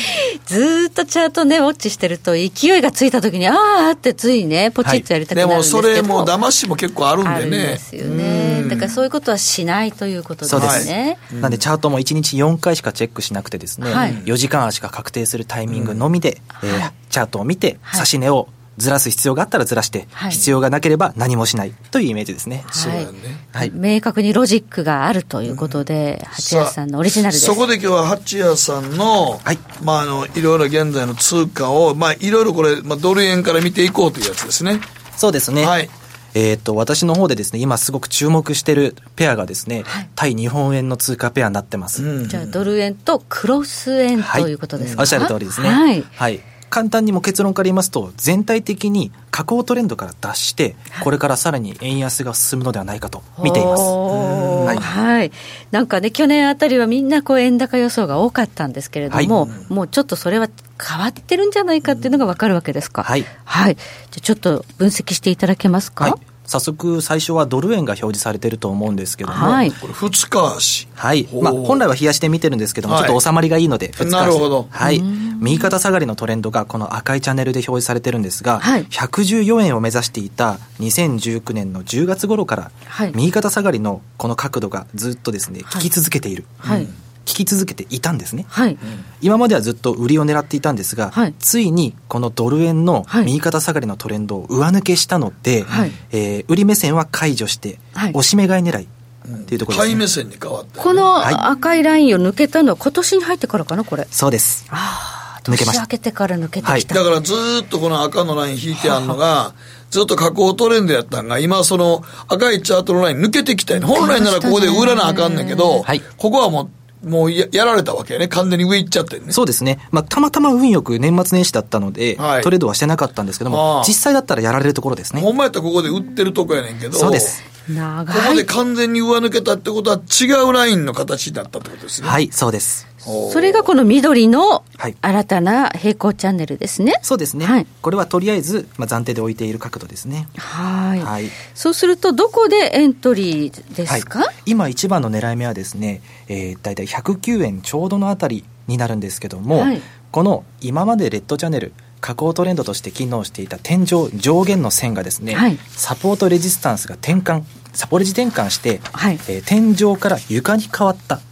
す。ずーっとチャートね、ウォッチしてると、勢いがついた時に、あーってついね、ポチッとやりたくなでもるんですけど、それも騙しも結構あるんあるでね。んですよね。だからそういうことはしないということですね。なんでチャートも1日4回しかチェックしなくてですね、はい4時間足が確定するタイミングのみで、えーチャートを見て、はい指し値をずらす必要があったらずらして、はい必要がなければ何もしないというイメージですね。そうだね。はい。明確にロジックがあるということで、八谷さんのオリジナルです。そこで今日は八谷さんの、はいまああの、いろいろ現在の通貨を、まあいろいろこれ、まあドル円から見ていこうというやつですね。そうですね。はい。えっ、と、私の方でですね、今すごく注目してるペアがですね、対日本円の通貨ペアになってます。うんじゃあ、ドル円とクロス円ということですか、おっしゃる通りですね。はい。はい。簡単にも結論から言いますと、全体的に下降トレンドから脱して、これからさらに円安が進むのではないかと見ています。はいはい。なんかね、去年あたりはみんなこう円高予想が多かったんですけれども、もうちょっとそれは変わってるんじゃないかっていうのがわかるわけですか。はい。はい。じゃあちょっと分析していただけますか。はい。早速、最初はドル円が表示されてると思うんですけども、はいこれ二日足。はい。まあ、本来は冷やして見てるんですけども、はいちょっと収まりがいいので、二日足なるほどはい。右肩下がりのトレンドがこの赤いチャンネルで表示されてるんですが、はい114円を目指していた2019年の10月頃から、はい右肩下がりのこの角度がずっとですね、効き続けている。はい。き続けていたんですね。はい。今まではずっと売りを狙っていたんですが、はいついにこのドル円のはい右肩下がりのトレンドを上抜けしたので、はいえー売り目線は解除して、はい押し目買い狙いっていうところです、ね買い目線に変わった。この赤いラインを抜けたのは今年に入ってからかな、これ。そうです。ああ、抜けました年明けてから抜けてきた。だからずーっとこの赤のライン引いてあるのが、ずっと下降トレンドやったんが、今その赤いチャートのライン抜けてきたよね。本来ならここで売らなあかんねんけど、はいここはもう、もうややられたわけやね。完全に上行っちゃってんね。そうですね。まあ、たまたま運よく年末年始だったので、はいトレードはしてなかったんですけども実際だったらやられるところですね。ほんまやったらここで売ってるとこやねんけど、そうです。長ここでい。完全に上抜けたってことは違うラインの形になったってことですね。はい、そうです。それがこの緑のはい新たな平行チャンネルですね。そうですね。はいこれはとりあえず、まあ、暫定で置いている角度ですね。はい。はい。そうすると、どこでエントリーですか、はい、今一番の狙い目はですね、えー、大体109円ちょうどのあたりになるんですけども、はいこの今までレッドチャンネル下降トレンドとして機能していた天井上限の線がですね、はいサポートレジスタンスが転換サポレジ転換して、はいえー天井から床に変わったはい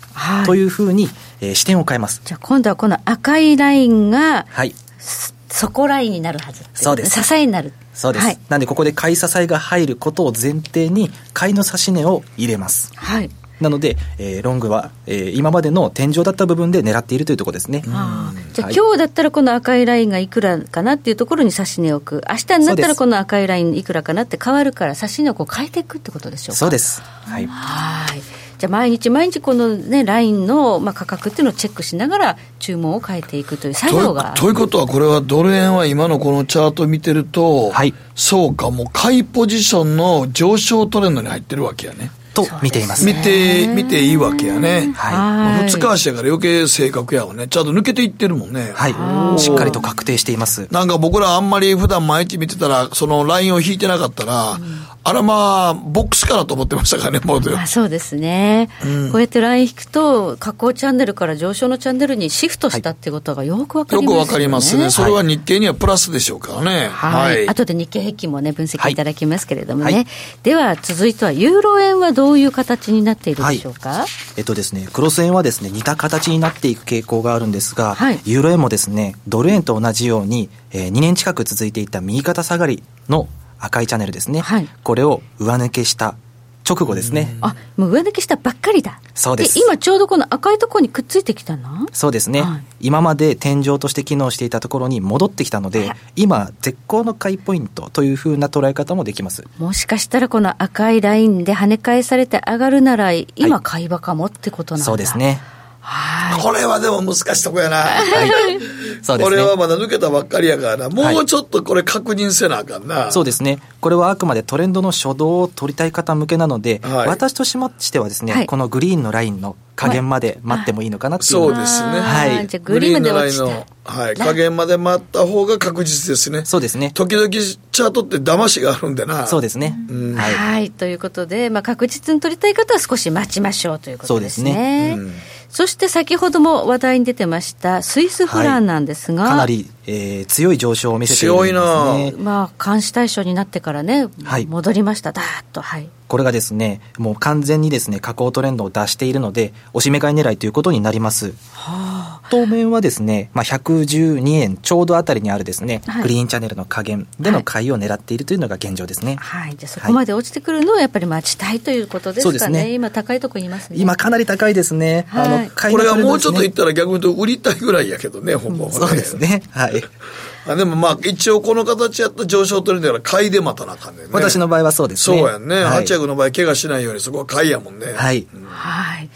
というふうに、えー視点を変えますじゃあ今度はこの赤いラインがはい底ラインになるはずっていそうです支えになる。そうです、はい。なんでここで買い支えが入ることを前提に買いの指し値を入れますはい。なので、えーロングは、えー今までの天井だった部分で狙っているというところですね。ああじゃあ、はい今日だったらこの赤いラインがいくらかなっていうところに指し値を置く。明日になったらこの赤いラインいくらかなって変わるから指し値をこう変えていくってことでしょうか。そうです。はい。はい。じゃあ毎日毎日このね、ラインの、まあ、価格っていうのをチェックしながら注文を変えていくという作業が。というということは、これはドル円は今のこのチャート見てると、はいそうか、もう買いポジションの上昇トレンドに入ってるわけやね。と見ています。見て、見ていいわけやね。ははい二日足やから余計正確やわね。ちゃんと抜けていってるもんね。はい。しっかりと確定しています。なんか僕らあんまり普段毎日見てたら、そのラインを引いてなかったら、あらまあ、ボックスかなと思ってましたからね、もう。あそうですね、こうやってライン引くと、下降チャンネルから上昇のチャンネルにシフトしたってことがよくわかりますよね。よくわかりますね。それは日経にはプラスでしょうからね。はい、はい。後で日経平均もね、分析いただきますけれどもね。はいでは、続いては、ユーロ円はどういう形になっているでしょうか、えっとですね、クロス円はですね、似た形になっていく傾向があるんですが、はいユーロ円もですね、ドル円と同じように、えー2年近く続いていた右肩下がりの赤いチャンネルですね。はいこれを上抜けした直後ですね。あ、もう上抜けしたばっかりだ。そうです今ちょうどこの赤いところにくっついてきたな。そうですね、はい今まで天井として機能していたところに戻ってきたので、はい今、絶好の買いポイントというふうな捉え方もできます。もしかしたらこの赤いラインで跳ね返されて上がるなら、今買い場かもってことなんだ。そうです。ね。はい。これはでも難しいとこやな。そうですね。これはまだ抜けたばっかりやからな。もうちょっとこれ確認せなあかんな。そうですね。これはあくまでトレンドの初動を取りたい方向けなので、はい私としましてはですね、はいこのグリーンのラインの加減まで待ってもいいのかなっていう。そうですね。はいじゃあグリーンまで落ちてグリーンのラインの、はい、加減まで待った方が確実ですね。そうですね。時々チャートって騙しがあるんでな。そうですね。うんはい。はい。ということで、まあ、確実に取りたい方は少し待ちましょうということですね。そうですねうんそして先ほども話題に出てましたスイスフランなんですですが、かなり、えー強い上昇を見せているんです強ねい。まあ、監視対象になってからね、はい戻りました、だーっと。はい。これがですね、もう完全にですね、下降トレンドを出しているので、押し目買い狙いということになります。当面はですね、まあ、112円ちょうどあたりにあるですね、はいグリーンチャンネルの加減での買いを狙っているというのが現状ですね。はい。じゃあそこまで落ちてくるのはやっぱり待ちたいということですかね。そうですね今高いとこいますね。今かなり高いですね。はいあの、買いこれのトレンドですねがもうちょっといったら逆に言うと売りたいぐらいやけどね、ほんまはね。そうですね。はい。あでもまあ、一応この形やった上昇トレンドやから買いで待たなあかんねんね。私の場合はそうですね。そうやんね。はい八役の場合、怪我しないようにそこは買いやもんね。はい。はい。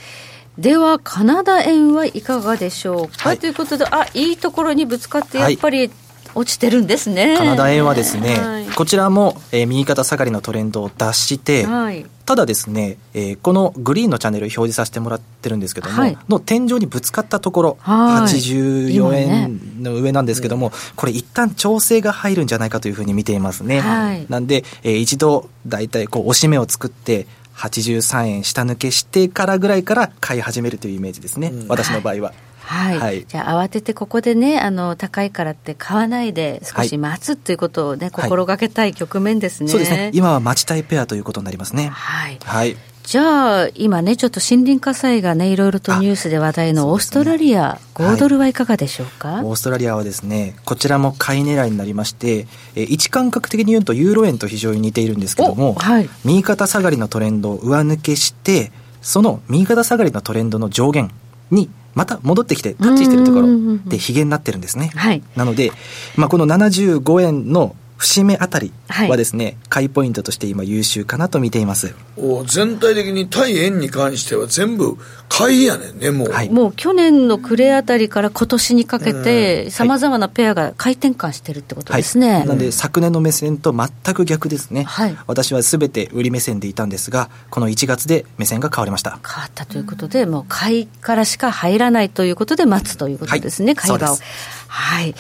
では、カナダ円はいかがでしょうか、はいということで、あ、いいところにぶつかって、やはいっぱり落ちてるんですね。カナダ円はですね、はいこちらも、えー右肩下がりのトレンドを脱して、はい。ただですね、えーこのグリーンのチャンネルを表示させてもらってるんですけども、はい。の天井にぶつかったところ、はい。84円の上なんですけども、これ一旦調整が入るんじゃないかというふうに見ていますね。はい。なんで、えー一度大体こう押し目を作って、83円下抜けしてからぐらいから買い始めるというイメージですね、私の場合は。はい、はいじゃあ慌ててここでねあの高いからって買わないで少し待つということをね、はい心がけたい局面ですね。そうですね。今は待ちたいペアということになりますね。はい。はい。じゃあ、今ね、ちょっと森林火災がね、いろいろとニュースで話題のオーストラリア、5ドルはいかがでしょうか、オーストラリアはですね、こちらも買い狙いになりまして、えー位置感覚的に言うとユーロ円と非常に似ているんですけども、はい右肩下がりのトレンドを上抜けして、その右肩下がりのトレンドの上限にまた戻ってきてタッチしているところで、ヒゲになってるんですね。はいなので、まあ、この75円の節目あたりははいですね、買いポイントとして今優秀かなと見ています。お全体的に対円に関しては全部買いやねんね、もう。はいもう去年の暮れあたりから今年にかけて、さまざまなペアが回転換してるってことですね。なので昨年の目線と全く逆ですね、はい私はすべて売り目線でいたんですがこの1月で目線が変わりました変わったということで、もう買いからしか入らないということで待つということですね、はい買い場をそうで。はい。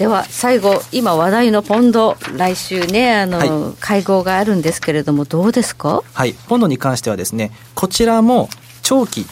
では、最後、今話題のポンド、来週ね、あの、はい会合があるんですけれども、どうですか？はいポンドに関してはですねこちらも長期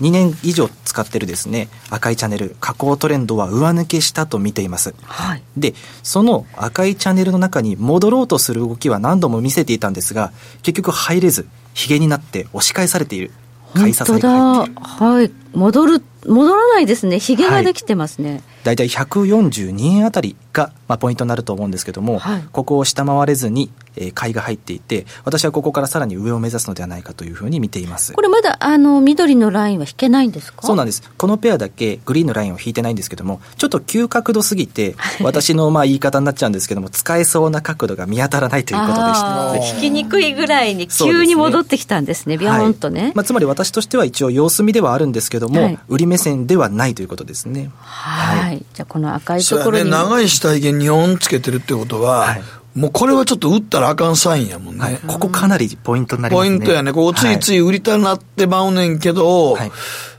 2年以上使ってるですね赤いチャンネル下降トレンドは上抜けしたと見ていますはい。でその赤いチャンネルの中に戻ろうとする動きは何度も見せていたんですが結局入れずヒゲになって押し返されている買い支えが入っているだ。はい。戻る、戻らないですね。ヒゲができてますね。大体142円あたりが、まあ、ポイントになると思うんですけども、はい。ここを下回れずに、えー買いが入っていて私はここからさらに上を目指すのではないかというふうに見ています。これまだ、あの、緑のラインは引けないんですか？そうなんです。このペアだけグリーンのラインを引いてないんですけどもちょっと急角度すぎて私のまあ言い方になっちゃうんですけども使えそうな角度が見当たらないということでした引きにくいぐらいに急に戻ってきたんですね、ビヨーンとね。まあ、つまり私としては一応様子見ではあるんですけども、はい売り目線ではないということですねはい。じゃあ、この赤いところに。長い下髭2本つけてるってことは、はいもうこれはちょっと打ったらあかんサインやもんね。はい、ここかなりポイントになりますねポイントやね。ここついつい売りたなってまうねんけど、はい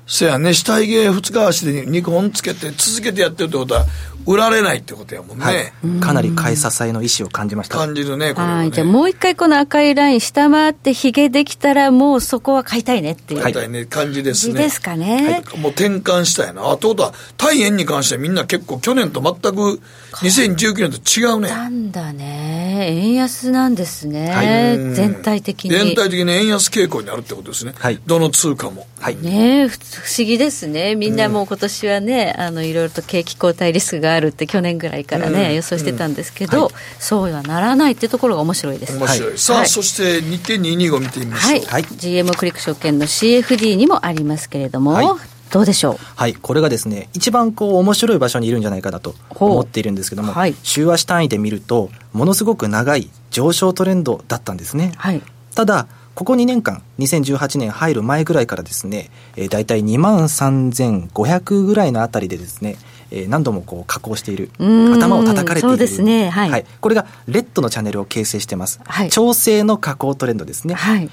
せやね、下髭二日足で2本つけて続けてやってるってことは、売られないってことやもんね。はい、かなり買い支えの意思を感じました感じるね、これは、ね。はい。じゃあ、もう一回この赤いライン下回ってヒゲできたら、もうそこは買いたいねっていう。みたいね、感じですね。感じですかねはいもう転換したやな。あ、ってことは、対円に関してはみんな結構去年と全く2019年と違うね。なんだね。円安なんですね。はい全体的に。全体的に円安傾向にあるってことですね。はいどの通貨も。はいね不思議ですね、みんなもう今年はね、あのいろいろと景気後退リスクがあるって、去年ぐらいからね、うん予想してたんですけど、そうはならないってところが面白いです。面白い。はいさあ、はいそして日経225見てみましょう。はい、GMO クリック証券の CFD にもありますけれども、はいどうでしょう？はい、これがですね、一番こう面白い場所にいるんじゃないかなと思っているんですけども、はい週足単位で見ると、ものすごく長い上昇トレンドだったんですね。はい、ただ、ここ2年間、2018年入る前ぐらいからですね、えー、大体2万3500ぐらいのあたりでですね、えー何度もこう加工している、頭を叩かれている。そうですねはいこれがレッドのチャンネルを形成してます。はい調整の加工トレンドですね。はい、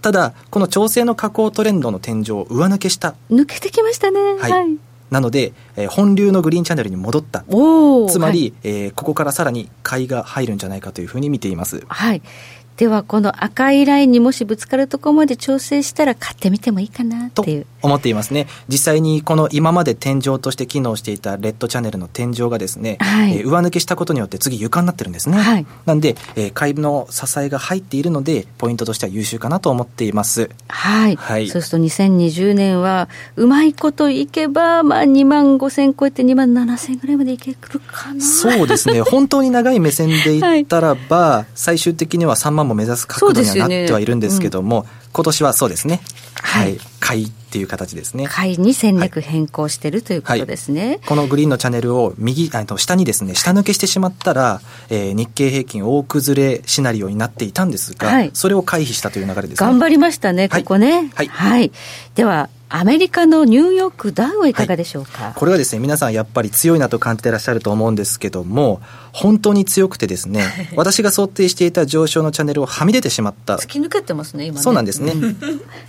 ただ、この調整の加工トレンドの天井を上抜けした抜けてきましたね。はいなので、えー本流のグリーンチャンネルに戻った。つまり、はいえーここからさらに買いが入るんじゃないかというふうに見ています。はい。では、この赤いラインにもしぶつかるところまで調整したら買ってみてもいいかなっとていう。思っていますね。実際にこの今まで天井として機能していたレッドチャンネルの天井がですね、はいえー上抜けしたことによって次床になってるんですね。はいなんで、えー買いの支えが入っているので、ポイントとしては優秀かなと思っています。はい、はいそうすると2020年はうまいこといけば、まあ、2万5千超えて2万7千ぐらいまでいけるかなそうですね。本当に長い目線で言ったらば、最終的には3万も目指す角度にはなってはいるんですけども、今年はそうですね。ははいい。買いっていう形ですね。買いに戦略変更してるということですね、このグリーンのチャンネルを右、あの下にですね、下抜けしてしまったら、えー日経平均大崩れシナリオになっていたんですが、はいそれを回避したという流れですね。頑張りましたね、こはいこね。はいでは、アメリカのニューヨークダウはいかがでしょうか？これはですね、皆さんやっぱり強いなと感じていらっしゃると思うんですけども、本当に強くてですね、私が想定していた上昇のチャンネルをはみ出てしまった。突き抜けてますね、今ね。そうなんですね。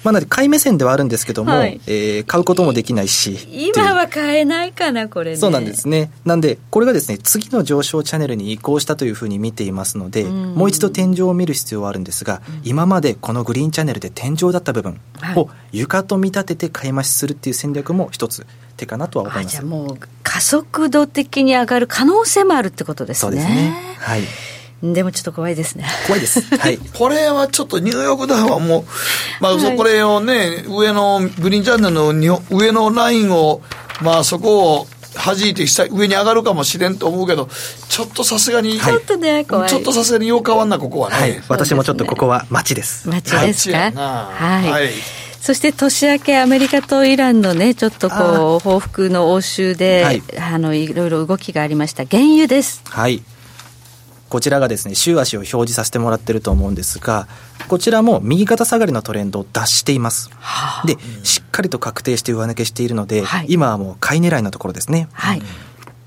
まあ、なので買い目線ではあるんですけども、はいえー買うこともできないし。今は買えないかな、これね。そうなんですね。なんで、これがですね、次の上昇チャンネルに移行したというふうに見ていますので、うんもう一度天井を見る必要はあるんですが、今までこのグリーンチャンネルで天井だった部分はいを床と見立てて買い増しするっていう戦略も一つ手かなとは思いあます。じゃあもう加速度的に上がる可能性もあるってことですね。そうですね。はい。でもちょっと怖いですね。怖いです。はい。これはちょっとニューヨークダウはもう、まあ、そこれをね、上の、グリーンチャンネルのに上のラインを、まあ、そこを、弾いて下上に上がるかもしれんと思うけど、ちょっとさすがに、ちょっとね、怖い。ちょっとさすがによう変わんな、ここはね。はい。私もちょっとここは街です。街ですか？なはい。はいそして年明け、アメリカとイランのね、ちょっとこう、報復の応酬で、はいあの、いろいろ動きがありました。原油です。はい。こちらがですね、週足を表示させてもらってると思うんですが、こちらも右肩下がりのトレンドを脱しています。で、しっかりと確定して上抜けしているので、はい今はもう買い狙いのところですね。はい。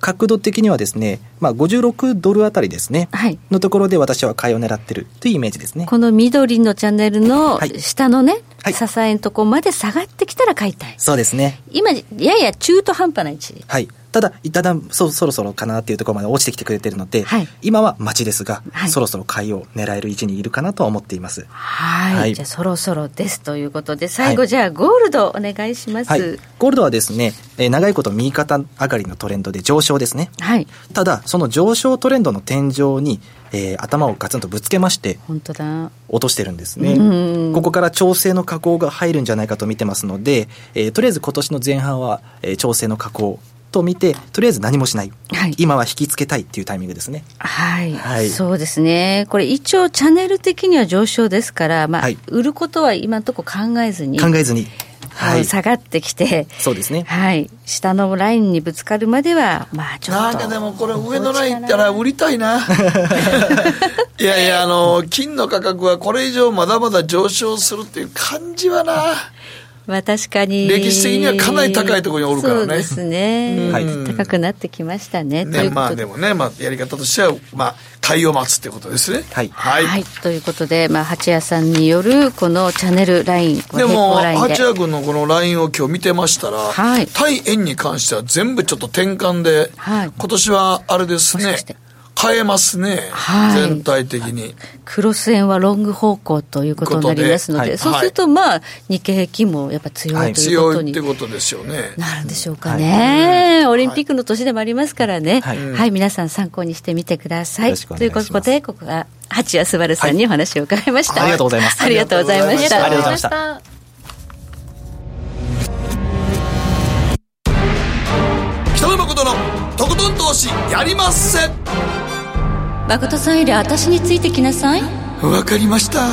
角度的にはですね、まあ、56ドルあたりですね、はいのところで私は買いを狙ってるというイメージですね。この緑のチャンネルのはい下のね、はい支えのとこまで下がってきたら買いたい。そうですね。今、やや中途半端な位置。はい。ただ、だんだんそそろそろかなっていうところまで落ちてきてくれてるので、はい今は待ちですが、はいそろそろ買いを狙える位置にいるかなとは思っています。はい。はいじゃあそろそろですということで、最後、はいじゃあゴールドお願いします。はい。ゴールドはですね、えー長いこと右肩上がりのトレンドで上昇ですね。はい。ただ、その上昇トレンドの天井に、えー頭をガツンとぶつけまして、本当だ。落としてるんですねうん。ここから調整の下降が入るんじゃないかと見てますので、えーとりあえず今年の前半は、えー調整の下降と見て、とりあえず何もしない。はい今は引きつけたいっていうタイミングですね。はい、はいそうですね。これ一応チャンネル的には上昇ですから、まあ、はい売ることは今のところ考えずに、考えずに。はい。下がってきて、そうですね。はい、下のラインにぶつかるまでは、まあちょっと。なんかでもこれ上のライン行ったら売りたいな。いやいや、あの、金の価格はこれ以上まだまだ上昇するっていう感じはな。まあ確かに。歴史的にはかなり高いところにおるからねそうですね。はい高くなってきましたね。ね。まあでもね、まあやり方としては、まあ、買いを待つってことですね。はいはい。はい、ということで、まあ、八谷さんによるこのチャンネルライン、でも、八谷君のこのラインを今日見てましたら、はい対円に関しては全部ちょっと転換で、はい今年はあれですね変えますね、はい。全体的に。クロス円はロング方向ということになりますので、ではいそうすると、まあ、日経平均もやっぱ強いというこ強とにい。ってことですよね。なるんでしょうかね。オリンピックの年でもありますからね。は、はい。い。皆さん参考にしてみてください。ということで、ここが八谷すばるさんにお話を伺いました。ありがとうございます。ありがとうございました。ありがとうございました。北野誠のとことん投資やりまっせ誠さんより私についてきなさい。わかりました。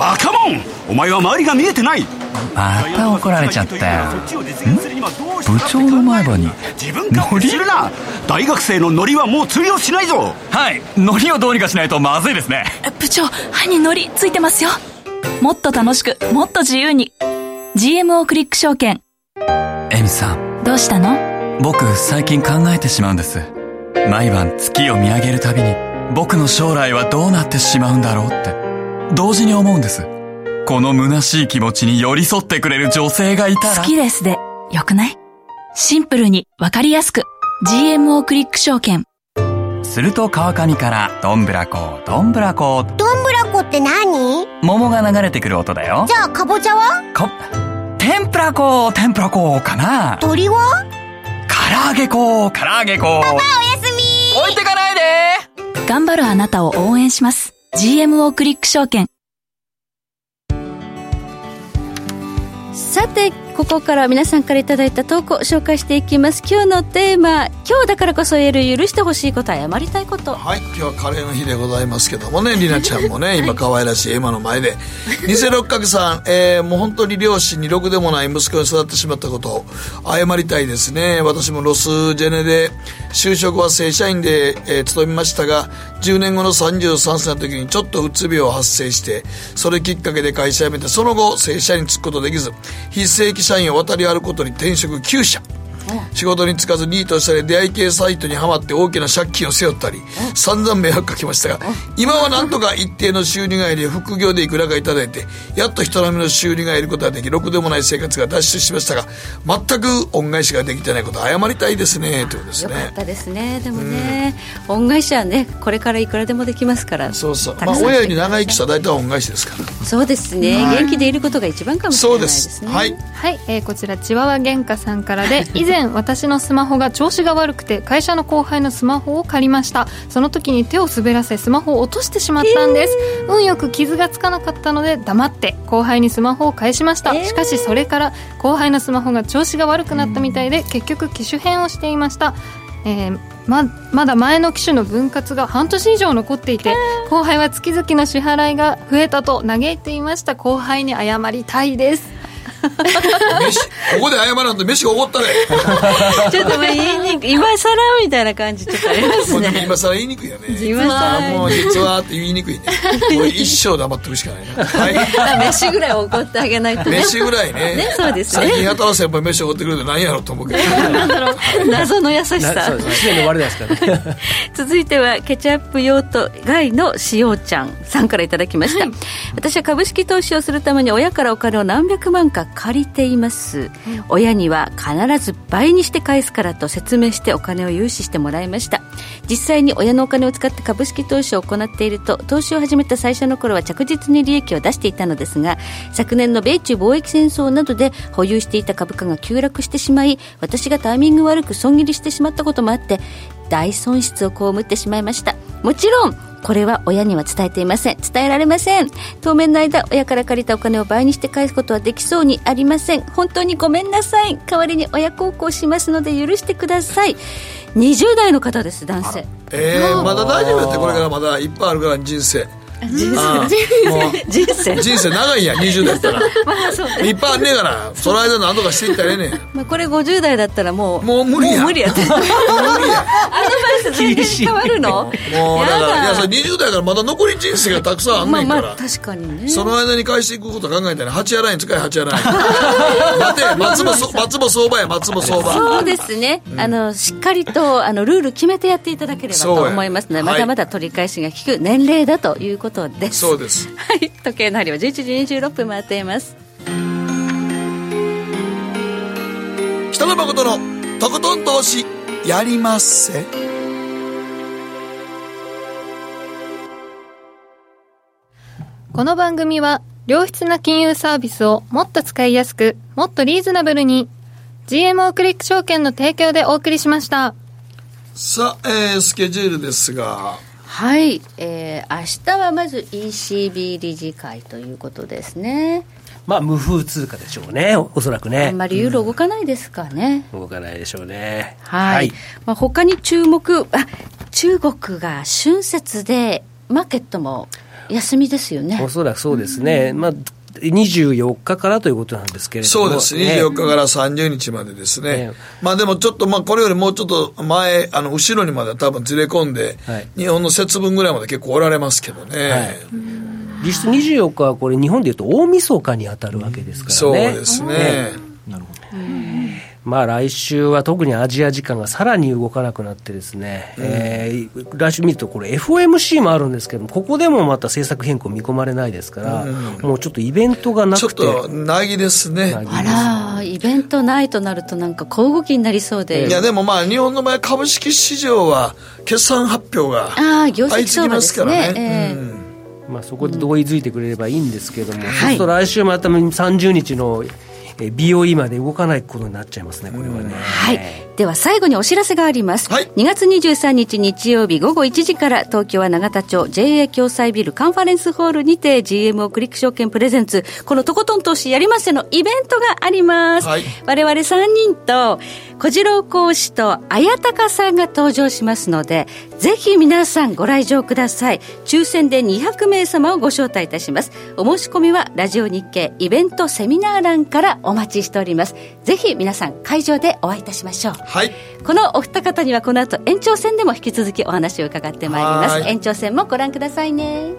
バカモン。お前は周りが見えてない。また怒られちゃったよ。部長の前歯に自分勝手にするな。大学生のノリはもう通用しないぞ。はい。ノリをどうにかしないとまずいですね。部長歯にノリついてますよ。もっと楽しくもっと自由に。GMO クリック証券。エミさん。どうしたの？僕最近考えてしまうんです。毎晩月を見上げるたびに僕の将来はどうなってしまうんだろうって。同時に思うんです。この虚しい気持ちに寄り添ってくれる女性がいたら。好きですでよくない？シンプルにわかりやすく。GMO クリック証券。すると川上からどんぶらこどんぶらこどんぶらこって何？桃が流れてくる音だよ。じゃあかぼちゃは？こ天ぷらこ天ぷらこかな。鳥は？唐揚げこ唐揚げこおやすみ。置いてかないで。頑張るあなたを応援します。GMO クリック証券さて、ここから皆さんからいただいた投稿を紹介していきます。今日のテーマ、今日だからこそ言える許してほしいこと、謝りたいこと。はい、今日はカレーの日でございますけどもね、りなちゃんもね、今可愛らしいエマの前で。偽六角さん、えー、もう本当に両親にろくでもない息子に育ってしまったことを謝りたいですね。私もロスジェネで、就職は正社員で、えー勤めましたが、10年後の33歳の時にちょっとうつ病発生して、それきっかけで会社辞めて、その後正社員に就くことできず、非正規社員を渡り歩くことに転職9社。仕事に就かずニートしたり出会い系サイトにはまって大きな借金を背負ったり散々迷惑かけましたが今はなんとか一定の収入が入り副業でいくらかいただいてやっと人並みの収入が得ることができろくでもない生活が脱出しましたが全く恩返しができてないこと謝りたいですねということですよかっねたですね。でもね、恩返しはね、これからいくらでもできますから。そうそう。まあ親より長生きしたら大体恩返しですから。そうですね、はい。元気でいることが一番かもしれないですね。そうです。はい。はい、えーこちらチワワ原価さんからで以前 前私のスマホが調子が悪くて会社の後輩のスマホを借りました。その時に手を滑らせスマホを落としてしまったんです、運よく傷がつかなかったので黙って後輩にスマホを返しました、しかしそれから後輩のスマホが調子が悪くなったみたいで結局機種変をしていました。えーままだ前の機種の分割が半年以上残っていて後輩は月々の支払いが増えたと嘆いていました。後輩に謝りたいです。飯ここで謝らんと飯がおごったね ちょっともう言いにくい今更みたいな感じちょっとありますね。今更言いにくいよね。今更もう実はって言いにくいね。もう一生黙ってるしかないな。はい。飯ぐらいおごってあげないとね。飯ぐらいね。ねそうですね。最近働先輩飯おごってくれて何やろうと思うけど。なんだろう謎の優しさ。なそうです1年で終わりですからね。続いてはケチャップ用途外のしおちゃんさんからいただきました、私は株式投資をするために親からお金を何百万か借りています、親には必ず倍にして返すからと説明してお金を融資してもらいました。実際に親のお金を使って株式投資を行っていると投資を始めた最初の頃は着実に利益を出していたのですが昨年の米中貿易戦争などで保有していた株価が急落してしまい私がタイミング悪く損切りしてしまったこともあって大損失を被ってしまいましたもちろんこれは親には伝えていません。伝えられません。当面の間親から借りたお金を倍にして返すことはできそうにありません。本当にごめんなさい。代わりに親孝行しますので許してください。20代の方です男性。えー、まだ大丈夫だって。これからまだいっぱいあるから人生。人生。人生長いんや20代やったら。まあそうね。いっぱいあんねえからその間何とかしていったらええねん。まあ、これ50代だったらもうもう無理や。もう無理やって。アドバイス全然変わるの？もうだからいやそれ20代からまだ残り人生がたくさんあんまあねんから、まあ確かにね。その間に返していくこと考えたら八洗いに使い八洗い待て 松もそ松も相場や松も相場。そうですね、あのしっかりとあのルール決めてやっていただければと思いますのでまはい。だまだ取り返しが効く年齢だということです。そうです。はい。時計の針は11時26分回っています。北野誠のとことん投資やりまっせ。この番組は良質な金融サービスをもっと使いやすくもっとリーズナブルに GMO クリック証券の提供でお送りしました。さあ、えースケジュールですがはい、えー、明日はまず ECB 理事会ということですね。まあ無風通貨でしょうね。おおそらくね。あんまりユーロ動かないですかね、動かないでしょうね。はい、まあ、他に注目あ中国が春節でマーケットも休みですよね。おそらくそうですね、まあ24日からということなんですけれども。そうです、24日から30日までですね、まあでもちょっと、まあこれよりもうちょっと前、あの後ろにまで多分ずれ込んで、はい。日本の節分ぐらいまで結構おられますけどね、はい実質24日はこれ日本でいうと大晦日に当たるわけですからそうねですね。まあ来週は特にアジア時間がさらに動かなくなってですね、えー来週見るとこれ FOMC もあるんですけどもここでもまた政策変更見込まれないですから、もうちょっとイベントがなちょっくてと、なぎですね。あらイベントないとなるとなんか小動きになりそうで。いや、でもまあ、日本の場合、株式市場は、決算発表が相次ぎますすからね。ね、ええ。うん。まあ、そこで同意づいてくれればいいんですけども、そうすはい。ると来週また30日のえー BOE まで動かないことになっちゃいますね、これはね。はい。では最後にお知らせがあります。はい2月23日日曜日午後1時から東京は永田町 JA 共済ビルカンファレンスホールにて GMO クリック証券プレゼンツこのとことん投資やりませのイベントがあります。はい我々3人と小次郎講師と綾鷹さんが登場しますのでぜひ皆さんご来場ください。抽選で200名様をご招待いたします。お申し込みはラジオ日経イベントセミナー欄からお待ちしております。ぜひ皆さん会場でお会いいたしましょう。はい、このお二方にはこの後延長戦でも引き続きお話を伺ってまいります。延長戦もご覧くださいね。